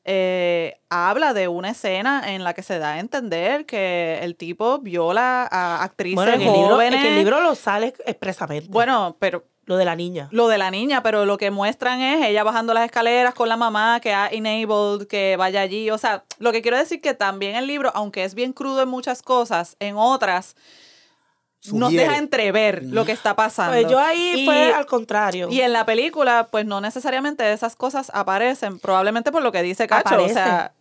eh, habla de una escena en la que se da a entender que el tipo viola a actrices Bueno, en el, libro, el libro lo sale expresamente. Bueno, pero Lo de la niña. lo de la niña, pero lo que muestran es ella bajando las escaleras con la mamá que ha enabled que vaya allí. O sea, lo que quiero decir que también el libro, aunque es bien crudo en muchas cosas, en otras nos Sugiere. deja entrever lo que está pasando. Pues yo ahí Y- fue al contrario. Y en la película, pues no necesariamente esas cosas aparecen, probablemente por lo que dice Cacho. O sea,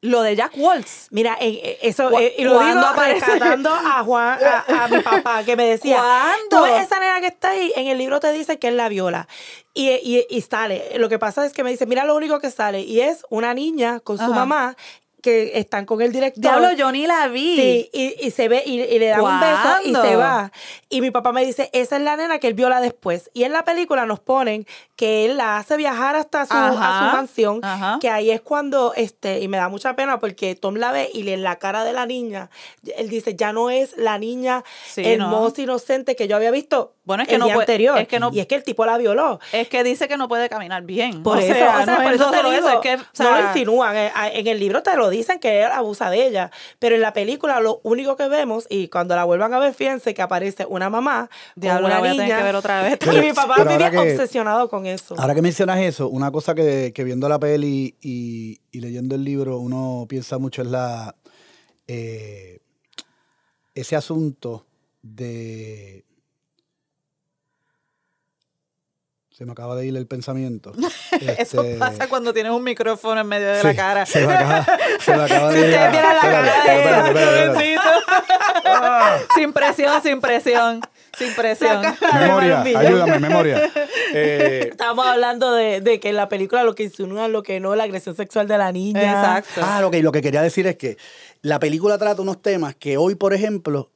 lo de Jack Waltz. Mira, eh, eh, eso, ¿Cu- eh, y lo digo aparece? rescatando a Juan, a, a mi papá, que me decía, ¿Cuándo? tú esa nena que está ahí, en el libro te dice que es la viola. Y, y, y sale, lo que pasa es que me dice, mira lo único que sale, y es una niña con su Ajá. mamá que están con el director. Diablo, yo ni la vi. Sí, y, y se ve, y, y le da un beso y se va. Y mi papá me dice, esa es la nena que él viola después. Y en la película nos ponen que él la hace viajar hasta su, a Ajá, su mansión, ajá. que ahí es cuando, este, y me da mucha pena porque Tom la ve y le- en la cara de la niña, él dice, ya no es la niña Sí, hermosa, inocente que yo había visto Bueno, es que el no día puede- anterior. es que no- y es que el tipo la violó. Es que dice que no puede caminar bien. Por o eso, sea, o sea, no por es eso te solo digo, eso, es que, o no lo insinúan. eh, a- En el libro te lo dicen que él abusa de ella, pero en la película lo único que vemos, y cuando la vuelvan a ver, fíjense que aparece una mamá la una voy a tener niña. que ver otra vez. Y mi papá ahora que- obsesionado con eso. Ahora que mencionas eso, una cosa que, que viendo la peli y, y leyendo el libro uno piensa mucho es la eh, ese asunto de se me acaba de ir el pensamiento. Eso Este, pasa cuando tienes un micrófono en medio de sí, la cara. Se me acaba, se me acaba Si de ir. vieran la Espérate, cara de bendito. sin presión, sin presión. Sin presión. Memoria, ayúdame, memoria. Eh, Estábamos hablando de, de que en la película lo que insinúan, lo que no, la agresión sexual de la niña. Exacto. Ah, ok, lo que quería decir es que la película trata unos temas que hoy, por ejemplo,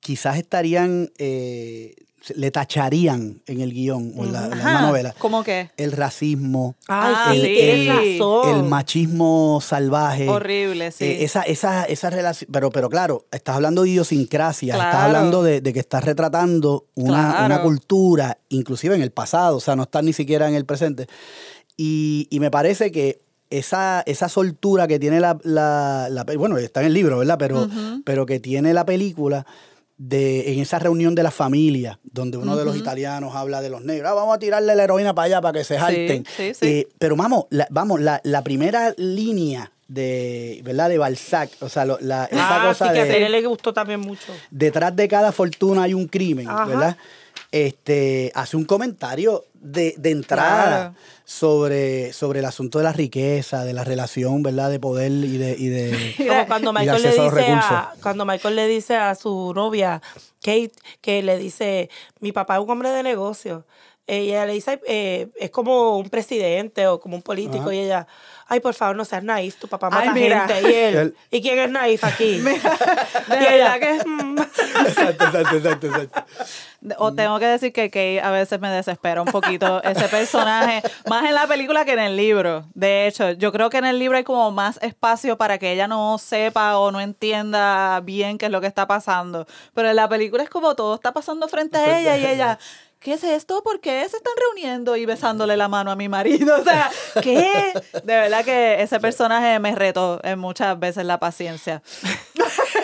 quizás estarían, eh, le tacharían en el guion o en la, en la misma Ajá, novela. ¿Cómo que? El racismo, Ay, Ah, sí, sí. el machismo salvaje. Horrible, sí. Eh, esa, esa, esa relación, pero, pero claro, estás hablando de idiosincrasia, estás hablando de, de que estás retratando una, Claro. una cultura, inclusive en el pasado, o sea, no estás ni siquiera en el presente. Y, y me parece que esa, esa soltura que tiene la, la, bueno, está en el libro, ¿verdad? Pero, pero que tiene la película de, en esa reunión de la familia, donde uno de los italianos habla de los negros, "Ah, vamos a tirarle la heroína para allá para que se jalten. sí, sí. Eh, pero vamos, la, vamos, la, la primera línea de, ¿verdad? De Balzac, o sea, lo- la, esa Ah, cosa que a Tere le gustó también mucho. detrás de cada fortuna hay un crimen, Ajá. ¿verdad? Este, hace un comentario de, de entrada Claro. Sobre, sobre el asunto de la riqueza, de la relación, ¿verdad? De poder y de... Y de Como cuando y Michael, le a dice recursos. a, cuando Michael le dice a su novia, Kate, que le dice, mi papá es un hombre de negocios. Y ella le dice, eh, es como un presidente o como un político. Ajá. Y ella, ay, por favor, no seas naif, tu papá Ay, mata mira. gente. Y él, ¿y quién es naif aquí? De y verdad ella, que "Mm". Exacto, exacto, exacto, exacto. O tengo que decir que Kay a veces me desespera un poquito ese personaje, más en la película que en el libro. De hecho, yo creo que en el libro hay como más espacio para que ella no sepa o no entienda bien qué es lo que está pasando. Pero en la película es como todo está pasando frente a ella y ella, ¿qué es esto? ¿Por qué se están reuniendo y besándole la mano a mi marido? O sea, ¿qué? De verdad que ese personaje me retó en muchas veces la paciencia.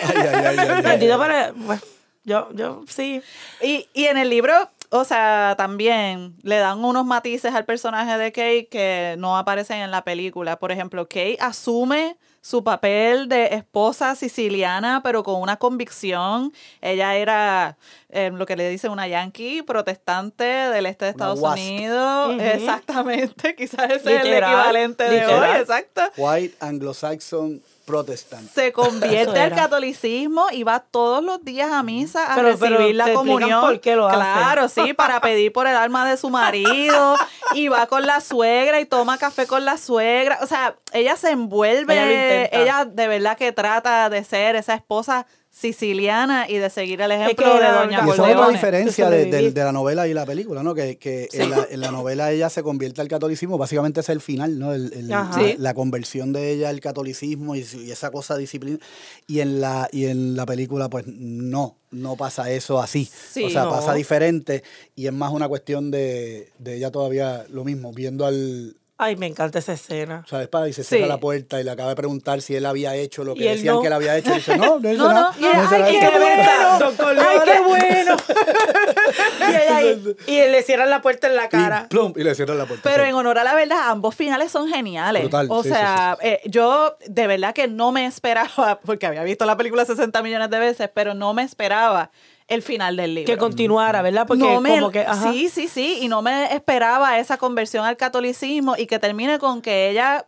Ay, ay, ay, ay, ay. Bendito para... Bueno, yo, yo, sí. Y, y en el libro, o sea, también le dan unos matices al personaje de Kate que no aparecen en la película. Por ejemplo, Kate asume su papel de esposa siciliana, pero con una convicción. Ella era eh, lo que le dicen una yankee protestante del este de Estados. Unidos. Exactamente, quizás ese es el Literal, equivalente de literal. hoy, exacto White Anglo-Saxon Protestant. se convierte al catolicismo y va todos los días a misa a Pero- pero recibir la te comunión. por qué lo hace. claro, sí, para pedir por el alma de su marido y va con la suegra y toma café con la suegra. O sea, ella se envuelve, Ella ella de verdad que trata de ser esa esposa siciliana y de seguir el ejemplo que de doña la- Y esa es otra Corleone. diferencia de de, la novela y la película, ¿no? Que, que en, la, en la novela ella se convierte al catolicismo, básicamente es el final, ¿no? El- la, Sí. la conversión de ella al catolicismo y, esa cosa disciplina. Y en la y en la película, pues no, no pasa eso así. Sí, o sea, no. pasa diferente y es más una cuestión de, de ella todavía lo mismo, viendo al... Ay, me encanta esa escena. ¿Sabes? Pa? Y se Sí. cierra la puerta y le acaba de preguntar si él había hecho lo que él decían no. que él había hecho. Y dice, no, no No, no, nada. y él, ay, nada". qué bueno! ¡Ay, qué bueno! y, ella y le cierran la puerta en la cara. Y, plum, y le cierran la puerta. Pero sí. en honor a la verdad, ambos finales son geniales. Brutal, O sí, sea, eh, yo de verdad que no me esperaba, porque había visto la película 60 millones de veces, pero no me esperaba el final del libro. Que continuara, ¿verdad? Porque No me- como que... ajá. sí, sí, sí, y no me esperaba esa conversión al catolicismo y que termine con que ella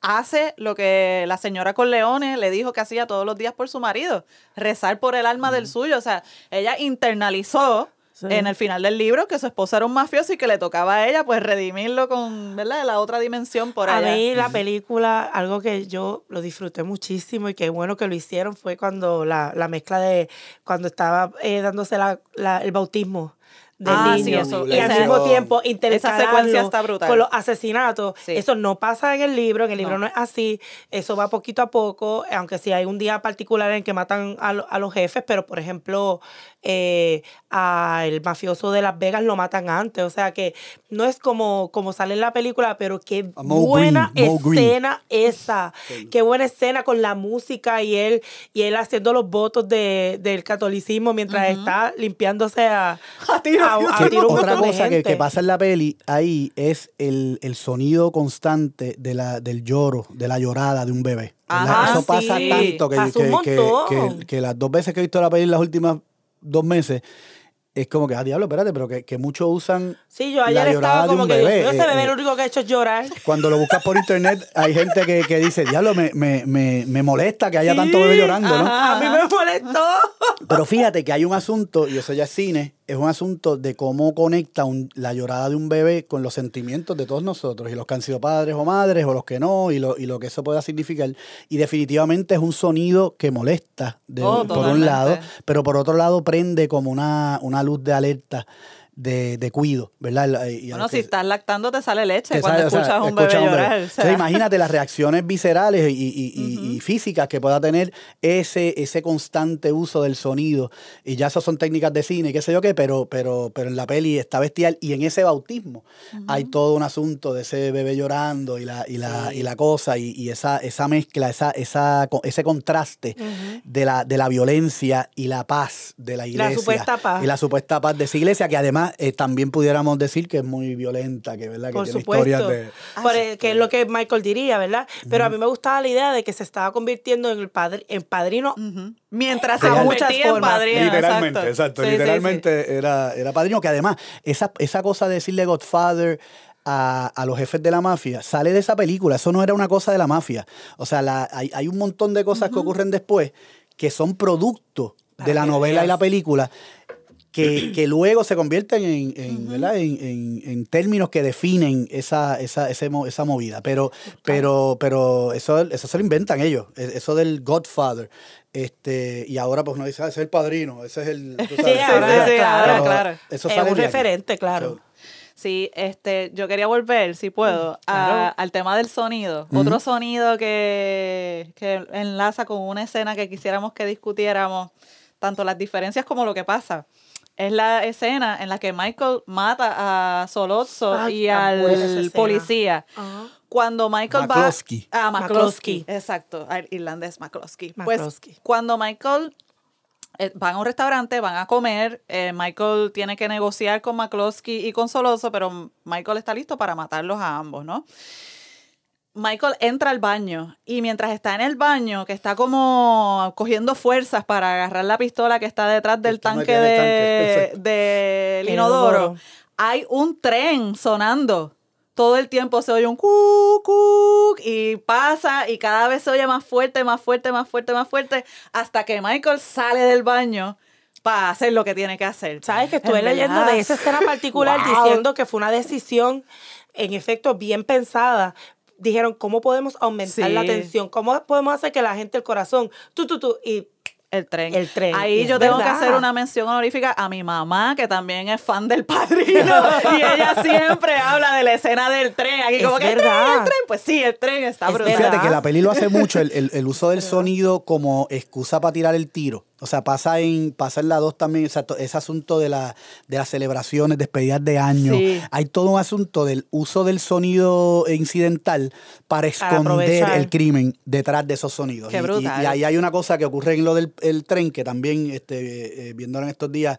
hace lo que la señora Corleone le dijo que hacía todos los días por su marido, rezar por el alma del suyo. O sea, ella internalizó Sí. en el final del libro que su esposo era un mafioso y que le tocaba a ella pues redimirlo con, ¿verdad? La otra dimensión por A allá. mí la película, algo que yo lo disfruté muchísimo y qué bueno que lo hicieron fue cuando la, la mezcla de cuando estaba eh, dándose la, la- el bautismo del Ah, sí, niño eso- y al mismo tiempo esa secuencia está brutal. con los asesinatos. Sí. Eso no pasa en el libro, en el libro No. no. es así, eso va poquito a poco, aunque sí hay un día particular en que matan a, lo- a los jefes, pero por ejemplo, eh, al mafioso de Las Vegas lo matan antes, o sea que no es como, como sale en la película, pero qué A buena Green, escena esa, qué buena escena con la música y él y él haciendo los votos de, del catolicismo mientras está limpiándose a, A tiro. a- a tiro un otra cosa que, pasa en la peli ahí es el, el sonido constante de la, del lloro, de la llorada de un bebé. Eso pasa sí. tanto que, Pasa un que- que- montón. que- que las dos veces que he visto la peli en las últimas dos meses, es como que, ah, diablo, espérate, pero que, que muchos usan Sí, yo la ayer llorada estaba como que bebé, eh, ese bebé eh. lo único que ha hecho es llorar. Cuando lo buscas por internet, hay gente que, que dice, diablo, me, me, me, me molesta que haya tanto bebé llorando, ¿no? A mí me molestó. Pero fíjate que hay un asunto, y eso ya es cine, es un asunto de cómo conecta un- la llorada de un bebé con los sentimientos de todos nosotros, y los que han sido padres o madres, o los que no, y lo, y lo que eso pueda significar. Y definitivamente es un sonido que molesta de- Oh, por un lado, pero por otro lado prende como una, una luz de alerta. De, de cuido, ¿verdad? Y Bueno, si estás lactando te sale leche cuando sale, o sea, escuchas un bebé a un bebé. llorar. o O sea, sea. imagínate las reacciones viscerales y, y- y- y físicas que pueda tener ese, ese constante uso del sonido. Y ya eso son técnicas de cine, qué sé yo qué, pero, pero, pero en la peli está bestial. Y en ese bautismo hay todo un asunto de ese bebé llorando y la, y la, y la cosa, y, esa, esa mezcla, esa, esa, ese contraste de, la, de la violencia y la paz de la iglesia. supuesta paz. Y la supuesta paz de esa iglesia, que además eh, también pudiéramos decir que es muy violenta, que, ¿verdad? que Por tiene supuesto. historias de... Por el- que es lo que Michael diría, ¿verdad? Pero a mí me gustaba la idea de que se estaba convirtiendo en el padre, en padrino. Mientras se muchas en formas. padrino. Literalmente, exacto. Sí, sí, sí. literalmente Era, era padrino. Que además, esa, esa cosa de decirle Godfather a, a los jefes de la mafia sale de esa película. Eso no era una cosa de la mafia. O sea, la- hay, hay un montón de cosas que ocurren después que son producto de la novela y la película que, que luego se convierten en, en, ¿verdad? en, en- en términos que definen esa, esa, ese esa movida. Pero, pero, pero eso, eso se lo inventan ellos, e- eso del Godfather. Este, y ahora pues uno dice, ah, ese es el padrino, ese es el... tú Sí, ahora, ¿verdad? sí, claro, claro. Eso es un de aquí. referente, claro. Sí, este, yo quería volver, si puedo, a- claro. al tema del sonido. Otro sonido que, que enlaza con una escena que quisiéramos que discutiéramos, tanto las diferencias como lo que pasa. Es la escena en la que Michael mata a Solozzo Ay, y al policía. Ajá. Cuando Michael McCloskey. va... Ah, McCloskey. McCloskey. Exacto, al irlandés McCloskey. McCloskey. Pues cuando Michael eh, van a un restaurante, van a comer. eh, Michael tiene que negociar con McCloskey y con Soloso, pero Michael está listo para matarlos a ambos, ¿no? Michael entra al baño y mientras está en el baño, que está como cogiendo fuerzas para agarrar la pistola que está detrás del tanque de, tanque, El inodoro, inodoro. hay un tren sonando. Todo el tiempo se oye un cuc, cuc, y pasa y cada vez se oye más fuerte, más fuerte, más fuerte, más fuerte, hasta que Michael sale del baño para hacer lo que tiene que hacer. ¿Sabes que estuve En leyendo de esa escena particular wow. diciendo que fue una decisión, en efecto, bien pensada? Dijeron, ¿cómo podemos aumentar Sí. la tensión? ¿Cómo podemos hacer que la gente, el corazón, tú, tú, tú, y El tren. El tren, Ahí y yo tengo que hacer una mención honorífica a mi mamá, que también es fan del padrino. y ella siempre habla de la escena del tren. Aquí Es como que el verdad. tren, el tren. Pues sí, el tren está Es brutal. Fíjate que la peli lo hace mucho, el, el- el uso del sonido como excusa para tirar el tiro. O sea, pasa en, pasa en la 2 también, exacto, ese asunto de, la, de las celebraciones, despedidas de año. Sí. Hay todo un asunto del uso del sonido incidental para esconder el crimen detrás de esos sonidos. Qué Y- y- ahí hay una cosa que ocurre en lo del el tren, que también, este, eh, viéndolo en estos días,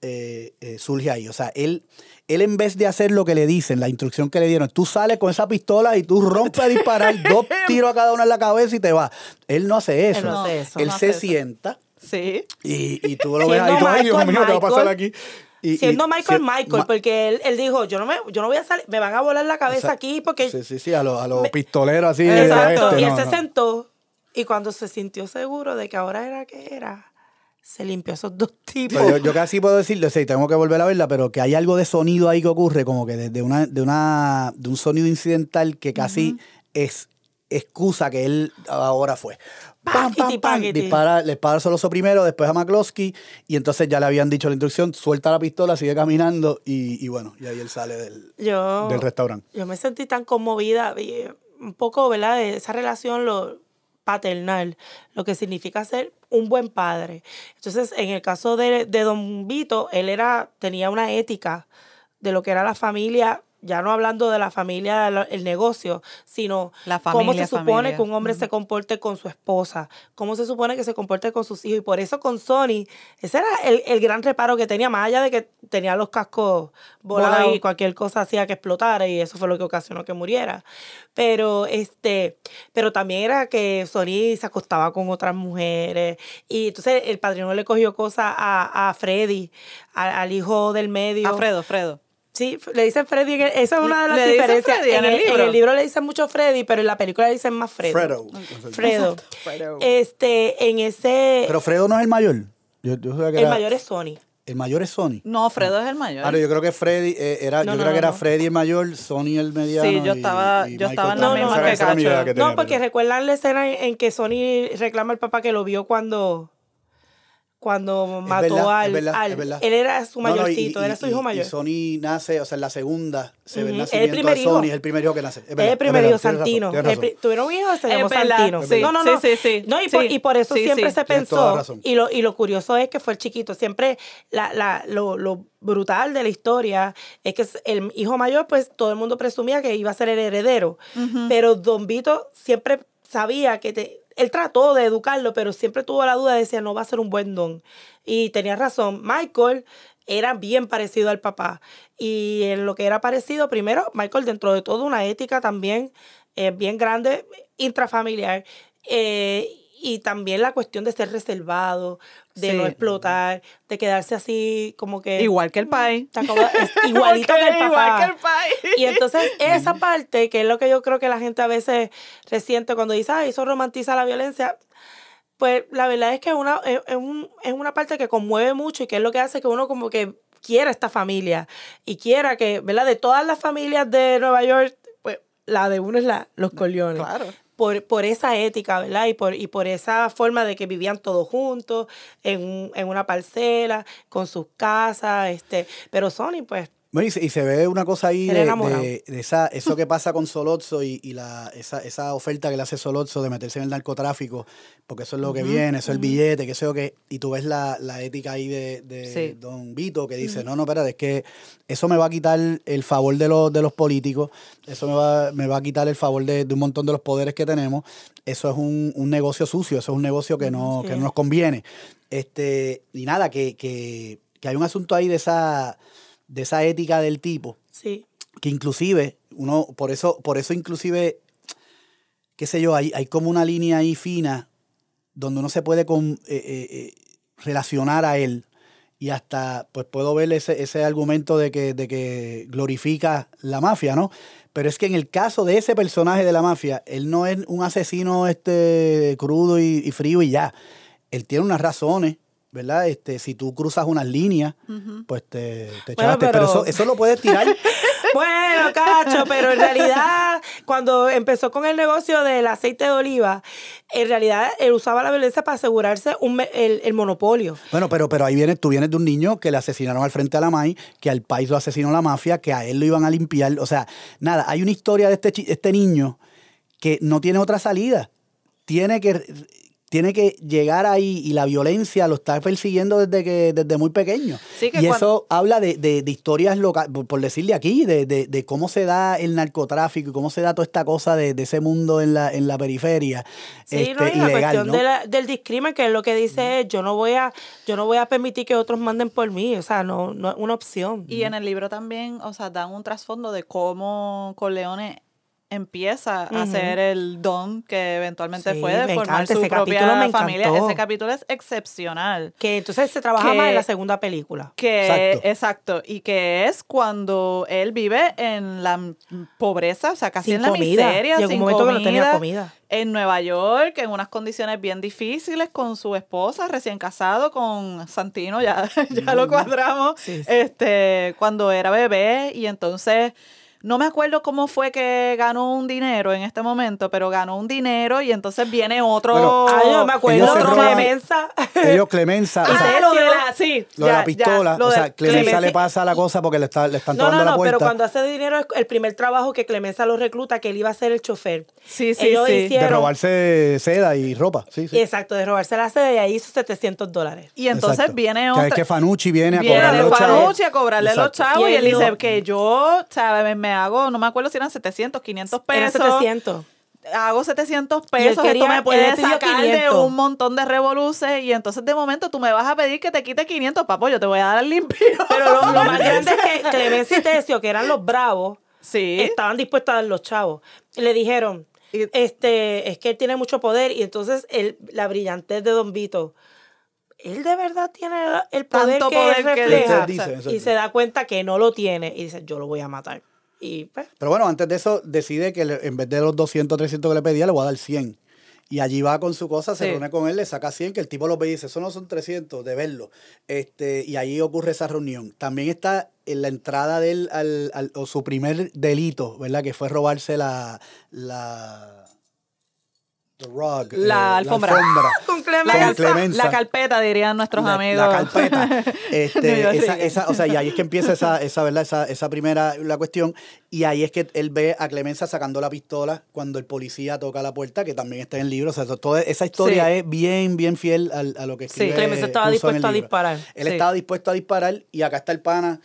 eh, eh, surge ahí. O sea, él, él en vez de hacer lo que le dicen, la instrucción que le dieron, tú sales con esa pistola y tú rompes a disparar dos tiros a cada uno en la cabeza y te vas. Él no hace eso. Él no hace eso. Él No se hace eso. Sí. y, y tú lo ves ahí, tú, Dios mío, ¿qué va a pasar aquí? Y- siendo y- Michael si- Michael, Ma- porque él, él dijo, yo no, me, yo no voy a salir, me van a volar la cabeza aquí porque... Sí, sí, sí, a los a los pistoleros así. Exacto, oeste, y él no, se no. sentó y cuando se sintió seguro de que ahora era que era, se limpió esos dos tipos. Yo, yo casi puedo decirle, sí, tengo que volver a verla, pero que hay algo de sonido ahí que ocurre, como que de, una, de, una, de un sonido incidental que casi es excusa que él ahora fue. Pam, pam, pam, dispara, le dispara solo primero, después a McCloskey, y entonces ya le habían dicho la instrucción, suelta la pistola, sigue caminando, y, y bueno, y ahí él sale del, yo, del restaurante. yo me sentí tan conmovida, y un poco, ¿verdad? De esa relación lo paternal, lo que significa ser un buen padre. Entonces, en el caso de, de Don Vito, él era, tenía una ética de lo que era la familia, ya no hablando de la familia, el negocio, sino La cómo se supone familia. que un hombre se comporte con su esposa, cómo se supone que se comporte con sus hijos. Y por eso con Sony, ese era el, el gran reparo que tenía, más allá de que tenía los cascos volados Volado. y cualquier cosa hacía que explotara y eso fue lo que ocasionó que muriera. Pero este, pero también era que Sony se acostaba con otras mujeres y entonces el padrino le cogió cosas a, a Freddy, a- al hijo del medio. A Fredo, Fredo. Sí, le dicen Freddy. Esa es una de las ¿Le dicen diferencias. Freddy en el libro? libro le dicen mucho Freddy, pero en la película le dicen más Fredo. Fredo. Fredo. Fredo. Este, en ese. Pero Fredo no es el mayor. Yo, yo sabía que el era- mayor es Sony. El mayor es Sony. No, Fredo es el mayor. Ahora, yo creo que Freddy eh, era, No, yo no, creo que era no. Freddy el mayor, Sony el mediano. Sí, yo y- estaba- y yo Michael estaba en la también. misma que idea Cacho. que tenía, No, porque pero- recuerdan la escena en, en que Sony reclama al papá que lo vio cuando. Cuando Es mató verdad, al, es verdad, al- es verdad. Él era su No, no, y- mayorcito, y- era su y- hijo y mayor. Sony nace, o sea, en la segunda se ve el nacimiento el primer de hijo. Sony, es el primer hijo que nace. Es verdad, el primer es hijo razón, Santino. El razón. pri- Tuvieron un hijo, se llamó Santino. sí, no, no, no. sí, sí, sí, No, y, por, y por eso sí, siempre sí. se pensó. Y lo, y lo curioso es que fue el chiquito. Siempre la, la, lo, lo brutal de la historia es que el hijo mayor, pues todo el mundo presumía que iba a ser el heredero. Pero Don Vito siempre sabía que te- él trató de educarlo, pero siempre tuvo la duda, decía, no va a ser un buen don. Y tenía razón, Michael era bien parecido al papá. Y en lo que era parecido, primero, Michael dentro de todo una ética también eh, bien grande, intrafamiliar. Eh, y también la cuestión de ser reservado, de Sí. no explotar, de quedarse así como que... Igual que el pai. acabo- es igualito que el papá. Igual que el pai. Y entonces esa parte, que es lo que yo creo que la gente a veces resiente cuando dice, ay, eso romantiza la violencia, pues la verdad es que una, es, es un- es una parte que conmueve mucho y que es lo que hace que uno como que quiera esta familia y quiera que, ¿verdad? De todas las familias de Nueva York, pues la de uno es la, los Corleones. Claro. Por, por esa ética, ¿verdad? Y por, y por esa forma de que vivían todos juntos, en, en una parcela, con sus casas, este, pero Sony, pues, Bueno, y, se, y se ve una cosa ahí de, de- de esa, eso que pasa con Solozzo y, y la, esa, esa oferta que le hace Solozzo de meterse en el narcotráfico, porque eso es lo que viene, eso es el billete, que sé yo qué, y tú ves la, la ética ahí de, de Sí. Don Vito que dice, no, no, espérate, es que eso me va a quitar el favor de los, de los políticos, eso me va, me va a quitar el favor de, de un montón de los poderes que tenemos, eso es un, un negocio sucio, eso es un negocio que no, Sí. que no nos conviene. Este, y nada, que, que, que hay un asunto ahí de esa, de esa ética del tipo, sí. que inclusive, uno, por eso, por eso inclusive, qué sé yo, hay, hay como una línea ahí fina donde uno se puede con- eh, eh, eh, relacionar a él y hasta pues puedo ver ese, ese argumento de que, de que glorifica la mafia, ¿no? Pero es que en el caso de ese personaje de la mafia, él no es un asesino este crudo y, y frío y ya. Él tiene unas razones, ¿verdad? Este, si tú cruzas unas líneas, pues te, te Bueno, echaste. Pero, pero- eso, eso lo puedes tirar. Bueno, cacho, pero en realidad, cuando empezó con el negocio del aceite de oliva, en realidad él usaba la violencia para asegurarse un el, el monopolio. Bueno, pero, pero ahí vienes, tú vienes de un niño que le asesinaron al frente a la MAI, que al país lo asesinó la mafia, que a él lo iban a limpiar. O sea, nada, hay una historia de este, este niño que no tiene otra salida. Tiene que, tiene que llegar ahí y la violencia lo está persiguiendo desde que desde muy pequeño. Sí, que y eso habla de, de- de historias locales, por, por decirle aquí, de, de- de cómo se da el narcotráfico y cómo se da toda esta cosa de, de ese mundo en la, en la periferia. Sí, este, no, y la cuestión ¿no? de la- del discrimen, que es lo que dice es, yo no voy a, yo no voy a permitir que otros manden por mí. O sea, no, no es una opción. Y en el libro también, o sea, dan un trasfondo de cómo Corleone empieza a ser el don que eventualmente Sí, fue de formar encanta, su ese propia capítulo me familia. encantó. Ese capítulo es excepcional. Que entonces se trabaja Que- más en la segunda película. Que, Exacto. exacto. Y que es cuando él vive en la pobreza, o sea, casi Sin en la comida. miseria, Llegó un sin momento que no tenía comida, comida. En Nueva York, en unas condiciones bien difíciles, con su esposa, recién casado, con Santino, ya, ya lo cuadramos, Sí, sí. este, cuando era bebé. Y entonces, no me acuerdo cómo fue que ganó un dinero en este momento, pero ganó un dinero y entonces viene otro... Bueno, Ah, yo me acuerdo, otro roban- Clemenza. Ellos, Clemenza, o Ah, sea, lo de la, sí, Lo de ya, la pistola, ya, lo o sea, Clemenza Clemenza- le pasa la cosa porque le, está, le están No, tocando no, la no, puerta. pero cuando hace dinero es el primer trabajo que Clemenza lo recluta, que él iba a ser el chofer. Sí, sí, Ellos sí. hicieron- de robarse seda y ropa. Sí, sí. Exacto, de robarse la sede y ahí hizo 700 dólares. Y entonces Exacto. viene Que otra. es que Fanucci viene a Viene cobrarle los chavos. Fanucci a cobrarle los chavos y, Y él dice que yo, ¿sabes? Me hago, no me acuerdo si eran 700, 500 Era pesos. 700. Hago 700 Y él pesos, quería- esto me él puede sacar de 500. un montón de revoluces y entonces de momento tú me vas a pedir que te quite 500, papo, yo te voy a dar el limpio. Pero lo, lo más grande es que Clemenza y Tesio, que eran los bravos, sí. estaban dispuestos a dar los chavos. Y le dijeron, Y- este, es que él tiene mucho poder y entonces el, la brillantez de Don Vito. Él de verdad tiene el poder Tanto que poder él que exacto. y se da cuenta que no lo tiene y dice, yo lo voy a matar. Y pues, Pero bueno, antes de eso, decide que le- en vez de los 200, 300 que le pedía, le voy a dar 100. Y allí va con su cosa, se Sí. reúne con él, le saca 100, que el tipo lo ve y dice, eso no son 300, de verlo. Este, y ahí ocurre esa reunión. También está en la entrada de él al, al- o su primer delito, ¿verdad? Que fue robarse la... la the rug, eh, La alfombra. con la, Clemenza. la carpeta, dirían nuestros la, amigos. la carpeta. Este, esa, esa, o sea, y ahí es que empieza esa, esa, ¿verdad? Esa, esa primera la cuestión. Y ahí es que él ve a Clemenza sacando la pistola cuando el policía toca la puerta, que también está en el libro. O sea, toda esa historia Sí. es bien, bien fiel a, lo que escribe Clemenza estaba dispuesto a disparar. Él Sí. estaba dispuesto a disparar y acá está el pana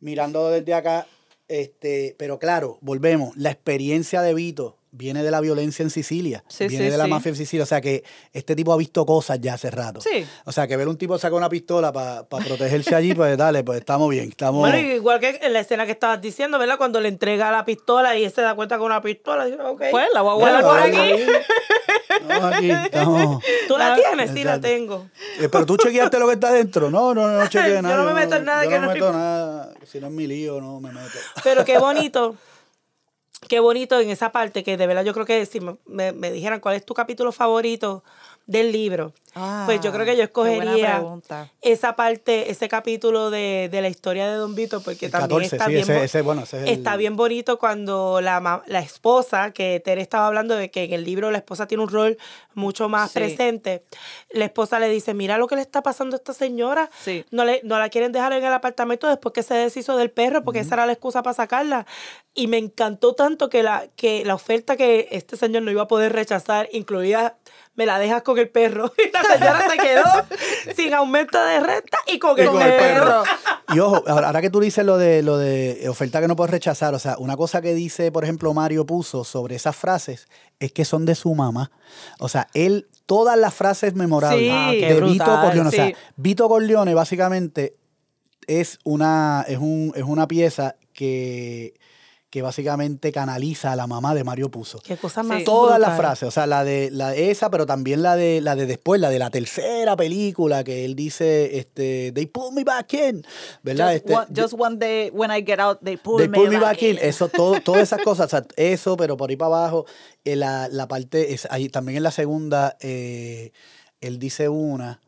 mirando desde acá. Este, pero claro, volvemos. La experiencia de Vito viene de la violencia en Sicilia, Sí, viene sí, de la sí. mafia en Sicilia, o sea que este tipo ha visto cosas ya hace rato. Sí. O sea que ver un tipo sacar una pistola para protegerse allí, pues dale, pues estamos bien, estamos... Bueno, igual que en la escena que estabas diciendo, ¿verdad? Cuando le entrega la pistola y él se da cuenta con una pistola, dice, ok. Pues la voy a guardar por aquí. Aquí, estamos... ¿Tú la Ah, tienes? Sí, la tengo. Eh, pero tú chequeaste lo que está dentro. No, no, no, no chequeé Yo nada. no me meto en nada yo que no no- meto nada. Si no es mi lío, no me meto. Pero qué bonito. Qué bonito en esa parte que de verdad yo creo que si me, me- dijeran cuál es tu capítulo favorito del libro, pues yo creo que yo Ah, qué buena escogería esa parte, ese capítulo de, de la historia de Don Vito, porque El también 14, está sí, bien ese, bo- ese, bueno, ese es el- Está bien bonito cuando la, la esposa, que Tere estaba hablando de que en el libro la esposa tiene un rol mucho más Sí. presente, la esposa le dice, mira lo que le está pasando a esta señora, Sí. no, le, no la quieren dejar en el apartamento después que se deshizo del perro, porque esa era la excusa para sacarla. Y me encantó tanto que la, que la oferta que este señor no iba a poder rechazar, incluida me la dejas con el perro. Y la señora se quedó sin aumento de renta y con, Y el, con el perro. Y ojo, ahora que tú dices lo de lo de oferta que no puedes rechazar, o sea, una cosa que dice, por ejemplo, Mario puso sobre esas frases es que son de su mamá. O sea, él, todas las frases memorables Sí. Ah, de Vito brutal, Corleone. O sí. sea, Vito Corleone básicamente es una, es un, es una pieza que, que básicamente canaliza a la mamá de Mario Puzo. Qué cosa Sí. más Todas las frases, o sea, la de, la de esa, pero también la de la de después, la de la tercera película, que él dice, este, they pull me back in, ¿verdad? Just, Este, one, just one day when I get out, they pull, they me, pull me back back in. in. Eso, todo, todas esas cosas, o sea, eso, pero por ahí para abajo, eh, la, la parte, es, ahí, también en la segunda, eh, él dice una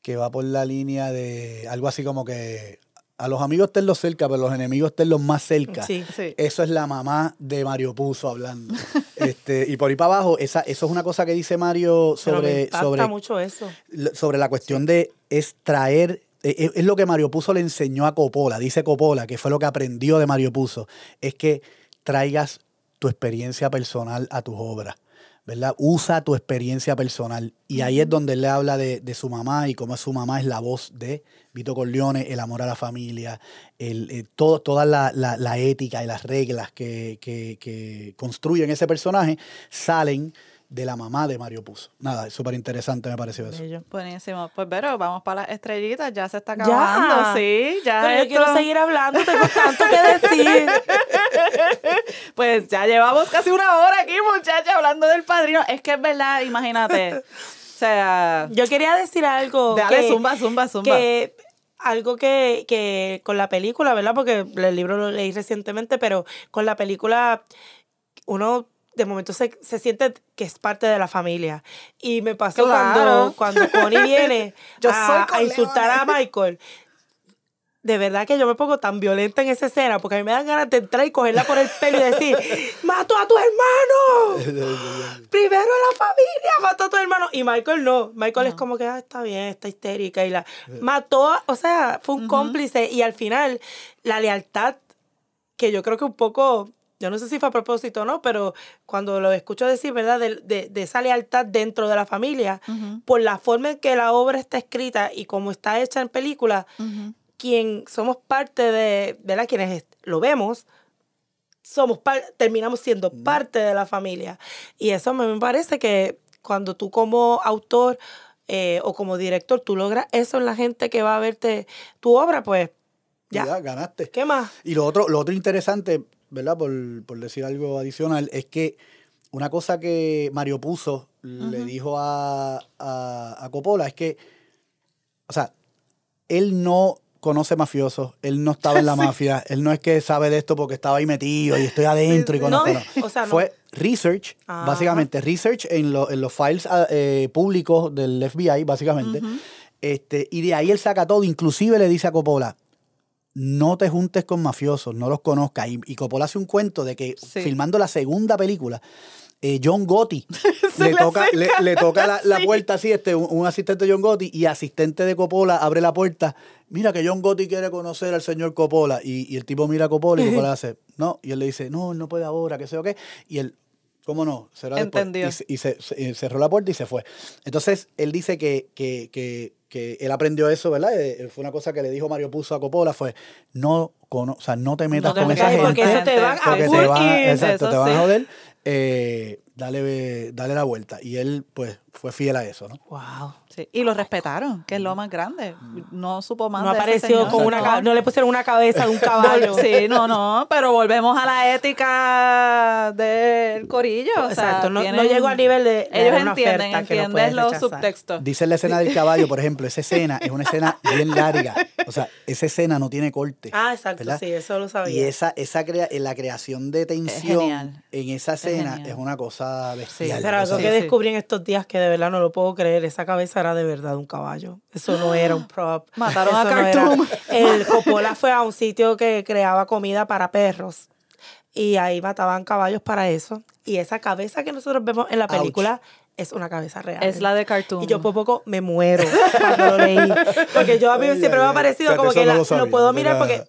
que va por la línea de algo así como que a los amigos tenlos cerca, pero los enemigos tenlos más cerca. Sí. Sí. Eso es la mamá de Mario Puzo hablando. este, y por ahí para abajo, esa, eso es una cosa que dice Mario Pero me sobre, sobre, mucho eso. sobre la cuestión de es traer. eh, Es, es lo que Mario Puzo le enseñó a Coppola, dice Coppola, que fue lo que aprendió de Mario Puzo, es que traigas tu experiencia personal a tus obras, ¿verdad? Usa tu experiencia personal. Y ahí es donde él le habla de, de su mamá y cómo su mamá es la voz de Vito Corleone, el amor a la familia, el, eh, todo, toda la, la- la ética y las reglas que, que- que construyen ese personaje salen de la mamá de Mario Puzo. Nada, es súper interesante me pareció eso. Bello. Buenísimo. Pues, pero vamos para las estrellitas. Ya se está Ya. acabando. Sí, ya. Pero yo quiero seguir hablando, tengo tanto que decir. Pues ya llevamos casi una hora aquí, muchacha, hablando del padrino. Es que es verdad, imagínate. O sea, Yo quería decir algo. dale, que- zumba, zumba, zumba. que algo que, que con la película, ¿verdad? Porque el libro lo leí recientemente, pero con la película uno de momento se, se siente que es parte de la familia. Y me pasó Claro. cuando, cuando Connie viene Yo a, a insultar a Michael. De verdad que yo me pongo tan violenta en esa escena porque a mí me dan ganas de entrar y cogerla por el pelo y decir, ¡Mato a tu hermano! Primero la familia, mató a tu hermano. Y Michael no. Michael es como que ah, está bien, está histérica. Y la mató, o sea, fue un cómplice. Y al final, la lealtad, que yo creo que un poco, yo no sé si fue a propósito o no, pero cuando lo escucho decir, ¿verdad? De, de- de esa lealtad dentro de la familia, por la forma en que la obra está escrita y como está hecha en película, ujú. quien somos parte de, ¿verdad? Quienes lo vemos, somos terminamos siendo parte de la familia. Y eso me me parece que cuando tú como autor eh, o como director, tú logras eso en la gente que va a verte tu obra, pues ya. Ya, ganaste. ¿Qué más? Y lo otro, lo otro interesante, ¿verdad? Por, por decir algo adicional, es que una cosa que Mario Puzo le dijo a, a, a Coppola es que, o sea, él no conoce mafiosos, él no estaba en la mafia, él no es que sabe de esto porque estaba ahí metido y estoy adentro y conozco. No, no. o sea, no. Fue research, Ajá. básicamente, research en, lo- en los files ah, eh, públicos del FBI, básicamente. Este, y de ahí él saca todo, inclusive le dice a Coppola, no te juntes con mafiosos, no los conozcas. Y, y Coppola hace un cuento de que Sí. filmando la segunda película, eh, John Gotti le, le toca, le, toca la, la Sí. puerta así, este, un, un asistente de John Gotti y asistente de Coppola abre la puerta. Mira que John Gotti quiere conocer al señor Coppola. Y, y el tipo mira a Coppola y Coppola hace, no. Y él le dice, no, no puede ahora, que sé o qué. Y él, ¿cómo no? Será después. Entendió. Y, se- y se, se- y cerró la puerta y se fue. Entonces, él dice que, que, que, que él aprendió eso, ¿verdad? Eh, Fue una cosa que le dijo Mario Puzo a Coppola, fue, no cono- o sea, no te metas No te con esa gente. porque eso te van a porque te full van a- ir, exacto, eso te van a sí. joder. Eh, dale, dale la vuelta. Y él, pues, fue fiel a eso, ¿no? Wow. Sí, Y lo respetaron, que es lo más grande. No supo más No de ese apareció señor. con una No. no le pusieron una cabeza de un caballo. Sí, no, no, pero volvemos a la ética del corillo. o sea, Exacto, no, no tienen- llegó al nivel de, Ellos una entienden, no entienden puedes los rechazar. subtextos. Dice la escena del caballo, por ejemplo, esa escena es una escena bien larga. O sea, esa escena no tiene corte. Ah, exacto, ¿verdad? sí, eso lo Y sabía. esa, esa crea- la creación de tensión en esa escena es, una cosa bestial. Pero algo O sea, que Sí, sí. descubrí en estos días que de verdad no lo puedo creer, esa cabeza era de verdad un caballo. Eso no era un prop. Mataron a Eso no era- Khartoum. El Coppola fue a un sitio que creaba comida para perros y ahí mataban caballos para eso. Y esa cabeza que nosotros vemos en la Ouch. película es una cabeza real. Es la de Cartoon. Y yo por poco me muero cuando lo leí. Porque yo a mí Ay, siempre ay, me ha parecido Fíjate, como eso que no la- lo lo, sabía, puedo mirar era- porque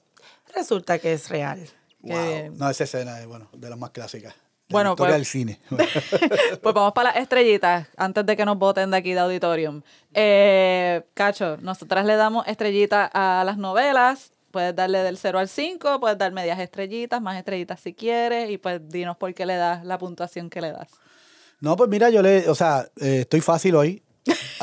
resulta que es real. Wow. bien. No, esa escena es bueno, de las más clásicas. Bueno, historia pues- del cine. Pues vamos para las estrellitas antes de que nos voten de aquí de auditorium. Eh, Cacho, nosotras le damos estrellitas a las novelas. Puedes darle del 0 al 5, puedes dar medias estrellitas, más estrellitas si quieres, y pues dinos por qué le das la puntuación que le das. No, pues mira, yo le, o sea, eh, estoy fácil hoy.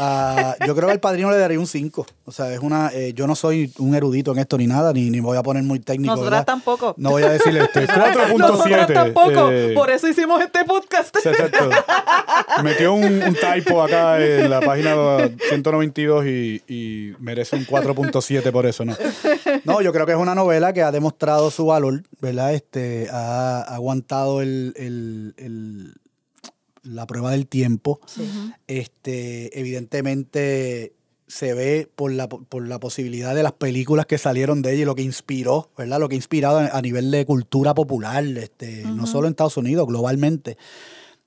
Ah, yo creo que al padrino le daría un 5. O sea, es una, eh, yo no soy un erudito en esto ni nada, ni, ni voy a poner muy técnico. Nosotras ¿verdad? tampoco. No voy a decirle este, 4.7. Nosotras tampoco. eh, Por eso hicimos este podcast. Exacto. Metió un, un typo acá en la página 192 y, y merece un 4.7 por eso, ¿no? No, yo creo que es una novela que ha demostrado su valor, ¿verdad? Este, ha, ha aguantado el, el- el- la prueba del tiempo. Este, evidentemente se ve por la, por la posibilidad de las películas que salieron de ella y lo que inspiró, ¿verdad? Lo que ha inspirado a, nivel de cultura popular, este, no solo en Estados Unidos, globalmente.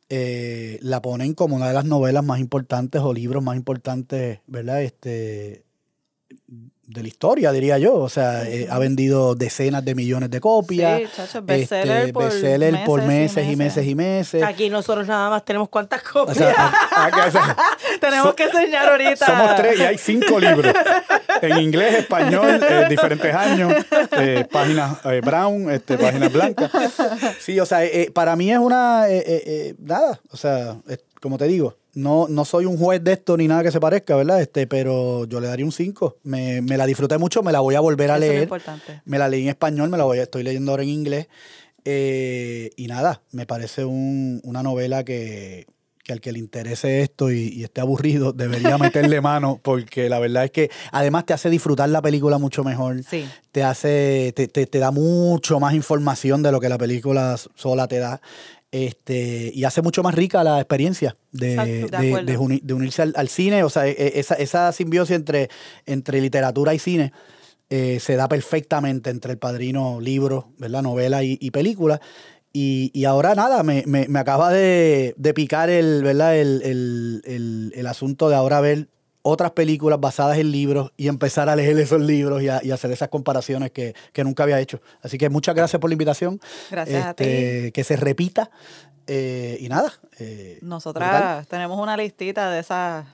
Eh, la ponen como una de las novelas más importantes o libros más importantes, ¿verdad? Este, de la historia, diría yo. O sea, eh, ha vendido decenas de millones de copias. Sí, chacho, bestseller este, por bestseller por meses y meses y meses y meses. Aquí nosotros nada más tenemos cuántas O copias. sea, a- a- o sea, Tenemos So- que enseñar ahorita. somos tres y hay cinco libros. En inglés, español, eh, diferentes años, eh, páginas brown, este, páginas blancas. Sí, o sea, para mí es una, nada, o sea, es- como te digo, no, no soy un juez de esto ni nada que se parezca, ¿verdad? Este, pero yo le daría un 5. Me, me la disfruté mucho, me la voy a volver a Eso es leer. importante. Me la leí en español, me la voy a, estoy leyendo ahora en inglés. Eh, y nada, me parece un- una novela que, que al que le interese esto y, y esté aburrido debería meterle mano porque la verdad es que además te hace disfrutar la película mucho mejor. Sí. Te hace, te, te- te da mucho más información de lo que la película sola te da. Este, y hace mucho más rica la experiencia de, Exacto, de unirse al, al cine. O sea, e- e- esa, esa simbiosis entre, entre literatura y cine eh, se da perfectamente entre el padrino, libro, ¿verdad? novela y, y película. Y, y ahora nada, me, me- me acaba de, de picar el, ¿verdad? El, el- el- el asunto de ahora ver otras películas basadas en libros y empezar a leer esos libros y, a- y hacer esas comparaciones que, que nunca había hecho. Así que muchas gracias por la invitación. Gracias a Este, Que se repita. eh, y nada. eh, Nosotras brutal. tenemos una listita de esas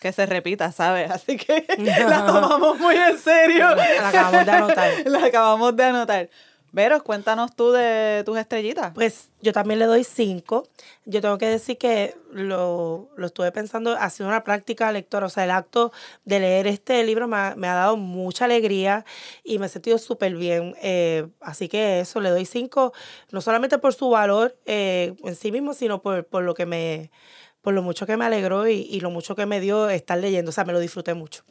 que se repita, ¿sabes? Así que la tomamos muy en serio. La acabamos de anotar. La acabamos de anotar. Veros, cuéntanos tú de tus estrellitas. Pues yo también le doy cinco. Yo tengo que decir que lo, lo estuve pensando, ha sido una práctica lectora. O sea, el acto de leer este libro me ha, me ha dado mucha alegría y me he sentido súper bien. Eh, así que eso, le doy cinco, no solamente por su valor eh, en sí mismo, sino por, por lo que me por lo mucho que me alegró y, y lo mucho que me dio estar leyendo. O sea, me lo disfruté mucho.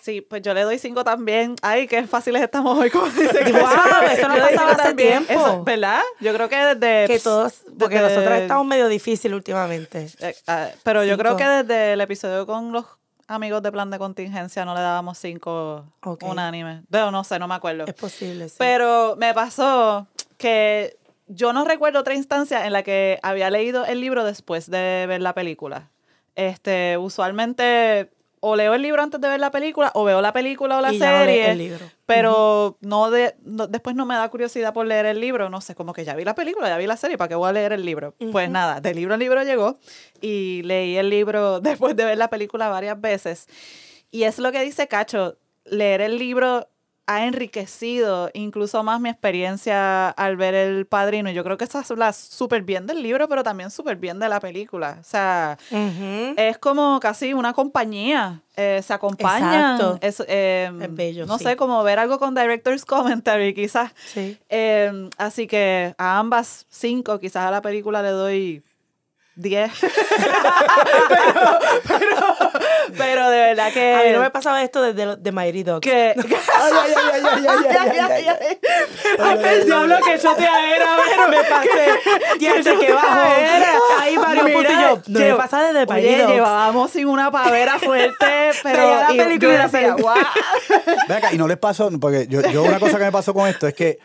Sí, pues yo le doy cinco también. Ay, qué fáciles estamos hoy, como dice Cacho. eso no pasaba hace tiempo. Eso, ¿Verdad? Yo creo que desde... Que todos, porque desde- nosotros estamos medio difícil últimamente. Eh, ah, pero yo creo que desde el episodio con los amigos de plan de contingencia no le dábamos cinco Ok. unánimes. Pero no sé, no me acuerdo. Es posible, sí. Pero me pasó que yo no recuerdo otra instancia en la que había leído el libro después de ver la película. Este, usualmente o leo el libro antes de ver la película o veo la película o la Y no serie. el libro. Pero no de, no- después no me da curiosidad por leer el libro. No sé, como que ya vi la película, ya vi la serie, ¿para qué voy a leer el libro? Pues nada, del libro al libro llegó y leí el libro después de ver la película varias veces. Y es lo que dice Cacho, leer el libro ha enriquecido incluso más mi experiencia al ver El Padrino. Yo creo que eso habla súper bien del libro, pero también súper bien de la película. O sea, Ujú. es como casi una compañía. eh, se acompañan. Exacto. Es, eh, Es bello, No sí. sé, como ver algo con Director's Commentary, quizás. Sí. Eh, así que a ambas cinco, quizás a la película le doy 10. pero, pero, pero, de verdad que. A mí no me pasaba esto desde de, de Mighty Dogs. Que. El diablo que yo te era, pero me pasé. Y antes que bajo. Era. Ahí Mario Mira, y yo. No me pasaba desde Mighty Llevábamos sin una pavera fuerte, pero. la película y yo y no les pasó, porque yo, yo una cosa que me pasó con esto es que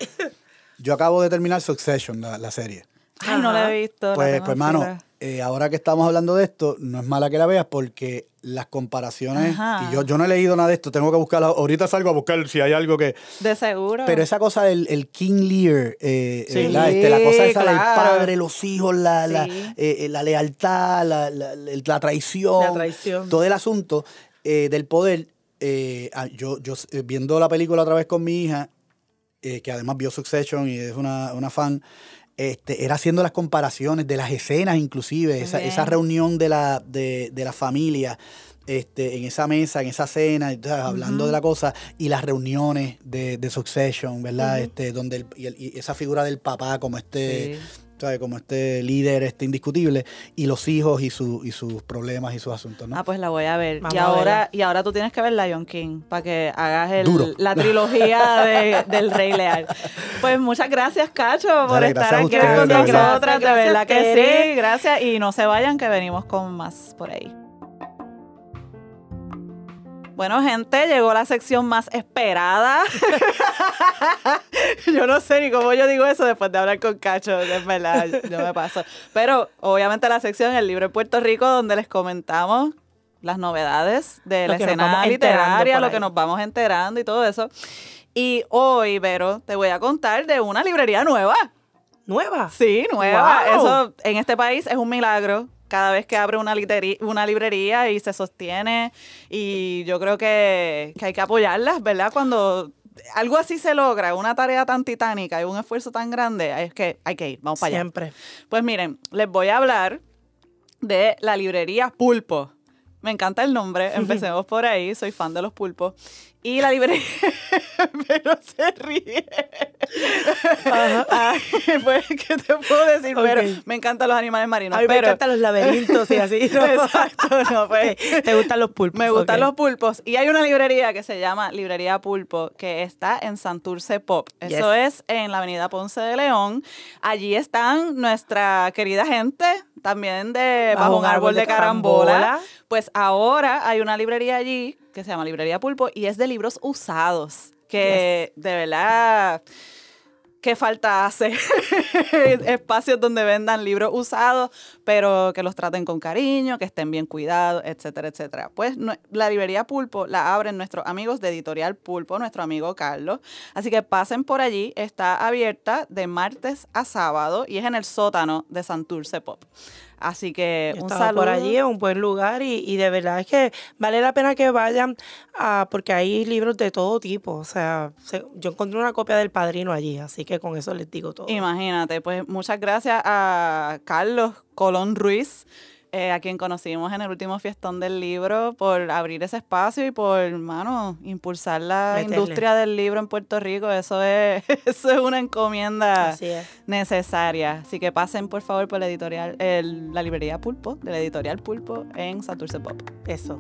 yo acabo de terminar Succession, la, serie. Ay, no la he visto. Pues, pues hermano, eh, ahora que estamos hablando de esto, no es mala que la veas porque las comparaciones, Ajá. y yo, yo no he leído nada de esto, tengo que buscarla, ahorita salgo a buscar si hay algo que... De seguro. Pero esa cosa del el King Lear, eh, Sí, ¿verdad? Este, la cosa esa del claro. padre, los hijos, la, Sí. eh, eh, la lealtad, la, traición, La traición. todo el asunto eh, del poder. eh, ah, yo, yo eh, viendo la película otra vez con mi hija, eh, que además vio Succession y es una, una fan, este, era haciendo las comparaciones de las escenas inclusive, esa, reunión de la, de, de la familia. Este, en esa mesa, en esa cena, entonces, hablando de la cosa, y las reuniones de, de Succession, ¿verdad? este, donde el- y, el- y esa figura del papá como este, Sí. ¿Sabes? como este líder este indiscutible, y los hijos y, su, y sus problemas y sus asuntos, ¿no? Ah, pues la voy a ver. Vamos y a ahora, verla. y ahora tú tienes que ver Lion King para que hagas el- Duro. la trilogía de- del Rey Leal. Pues muchas gracias, Cacho, por Dale, estar gracias a aquí con nosotras. De verdad que sí. Gracias. Y no se vayan, que venimos con más por ahí. Bueno, gente, llegó la sección más esperada. yo no sé ni cómo yo digo eso después de hablar con Cacho, es verdad, yo me paso. Pero obviamente la sección El Libro de Puerto Rico, donde les comentamos las novedades de la escena literaria, lo que nos vamos enterando y todo eso. Y hoy, Vero, te voy a contar de una librería nueva. Nueva. Sí, nueva. Wow. Eso en este país es un milagro. Cada vez que abre una, librería y se sostiene. Y yo creo que, que hay que apoyarlas, ¿verdad? Cuando algo así se logra, una tarea tan titánica y un esfuerzo tan grande, es que hay que ir. Vamos para allá. Siempre. Pues miren, les voy a hablar de la librería Pulpo. Me encanta el nombre, empecemos por ahí, soy fan de los pulpos. Y la librería, pero se ríe. Pues, ¿qué te puedo decir? Pero me encantan los animales marinos. A mí me pero, encantan los laberintos y así. ¿no? Exacto, no, pues. ¿Te gustan los pulpos? Me gustan los pulpos. Y hay una librería que se llama Librería Pulpo, que está en Santurce Pop. Eso es en la avenida Ponce de León. Allí están nuestra querida gente, también de Bajo, un árbol de carambola. Pues ahora hay una librería allí que se llama Librería Pulpo y es de libros usados. Que de verdad. ¿Qué falta hace? Espacios donde vendan libros usados, pero que los traten con cariño, que estén bien cuidados, etcétera, etcétera. Pues no- la librería Pulpo la abren nuestros amigos de Editorial Pulpo, nuestro amigo Carlos. Así que pasen por allí. Está abierta de martes a sábado y es en el sótano de Santurce Pop. Así que Yo un saludo. por allí, es un buen lugar y, y de verdad es que vale la pena que vayan ah, porque hay libros de todo tipo. O sea, se- yo encontré una copia del Padrino allí, así que con eso les digo todo. Imagínate, pues muchas gracias a Carlos Colón Ruiz, eh, a quien conocimos en el último fiestón del libro, por abrir ese espacio y por, mano, impulsar la Meterle. industria del libro en Puerto Rico. Eso es, eso es una encomienda Así es. necesaria. Así que pasen, por favor, por la editorial, el- la librería Pulpo, de la editorial Pulpo en Santurce Pop. Eso.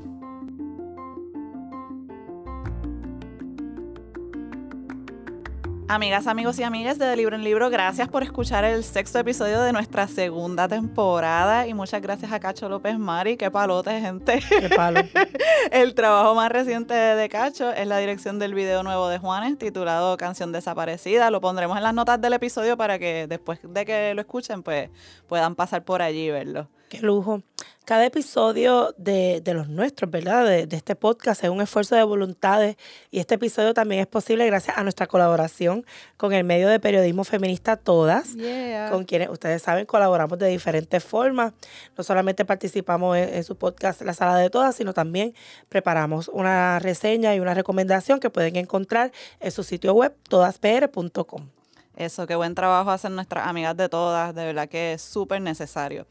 Amigas, amigos y amigas de, de Libro en Libro, gracias por escuchar el sexto episodio de nuestra segunda temporada y muchas gracias a Cacho López Mari, qué palote, gente. Qué palo. El trabajo más reciente de Cacho es la dirección del video nuevo de Juanes, titulado Canción Desaparecida. Lo pondremos en las notas del episodio para que después de que lo escuchen, pues puedan pasar por allí y verlo. Qué lujo. Cada episodio de, de los nuestros, ¿verdad? De, de, este podcast es un esfuerzo de voluntades y este episodio también es posible gracias a nuestra colaboración con el medio de periodismo feminista Todas, Yeah. con quienes ustedes saben colaboramos de diferentes formas. No solamente participamos en, en su podcast La Sala de Todas, sino también preparamos una reseña y una recomendación que pueden encontrar en su sitio web todaspr.com. Eso, qué buen trabajo hacen nuestras amigas de todas, de verdad que es súper necesario.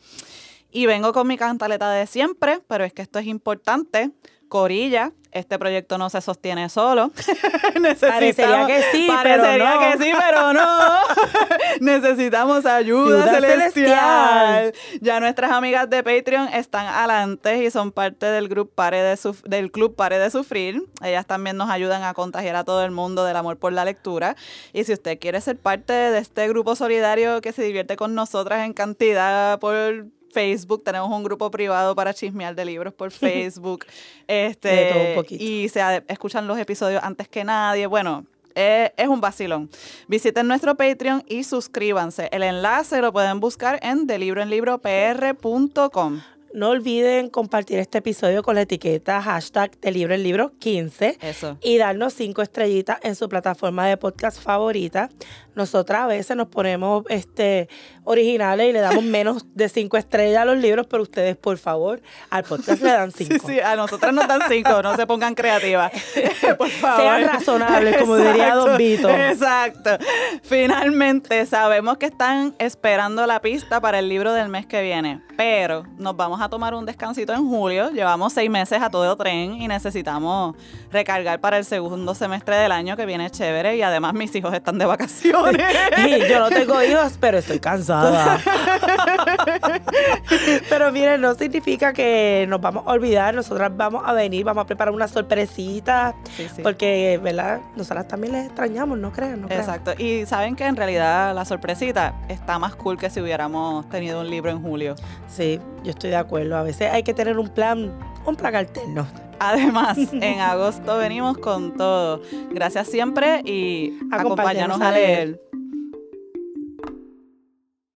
Y vengo con mi cantaleta de siempre, pero es que esto es importante. Corilla, este proyecto no se sostiene solo. Parecería que sí, parecería pero no. que sí, pero no. Necesitamos ayuda, Ayuda celestial. Ya nuestras amigas de Patreon están adelante y son parte del, grupo Pare de Suf- del club Pare de Sufrir. Ellas también nos ayudan a contagiar a todo el mundo del amor por la lectura. Y si usted quiere ser parte de este grupo solidario que se divierte con nosotras en cantidad por Facebook, tenemos un grupo privado para chismear de libros por Facebook. este, De todo un poquito. Y se escuchan los episodios antes que nadie. Bueno, eh, es un vacilón. Visiten nuestro Patreon y suscríbanse. El enlace lo pueden buscar en delibroenlibropr.com. No olviden compartir este episodio con la etiqueta hashtag de libro en libro 15 Eso. y darnos cinco estrellitas en su plataforma de podcast favorita. Nosotras a veces nos ponemos este, originales y le damos menos de cinco estrellas a los libros, pero ustedes, por favor, al podcast le dan Sí, cinco. sí, a nosotras nos dan cinco, no se pongan creativas. Por favor. Sean razonables, como diría Don Vito. Exacto. Finalmente, sabemos que están esperando la pista para el libro del mes que viene, pero nos vamos a tomar un descansito en julio. Llevamos seis meses a todo tren y necesitamos recargar para el segundo semestre del año que viene chévere y además mis hijos están de vacaciones. Y yo no tengo hijos, pero estoy cansada. pero miren, no significa que nos vamos a olvidar. Nosotras vamos a venir, vamos a preparar una sorpresita. Sí, sí. Porque, ¿verdad? Nosotras también les extrañamos, ¿no crean? No crean. Exacto. Y saben que en realidad la sorpresita está más cool que si hubiéramos tenido un libro en julio. Sí, yo estoy de acuerdo. A veces hay que tener un plan, un plan alterno. Además, en agosto venimos con todo. Gracias siempre y Acompáñanos acompáñanos a leer.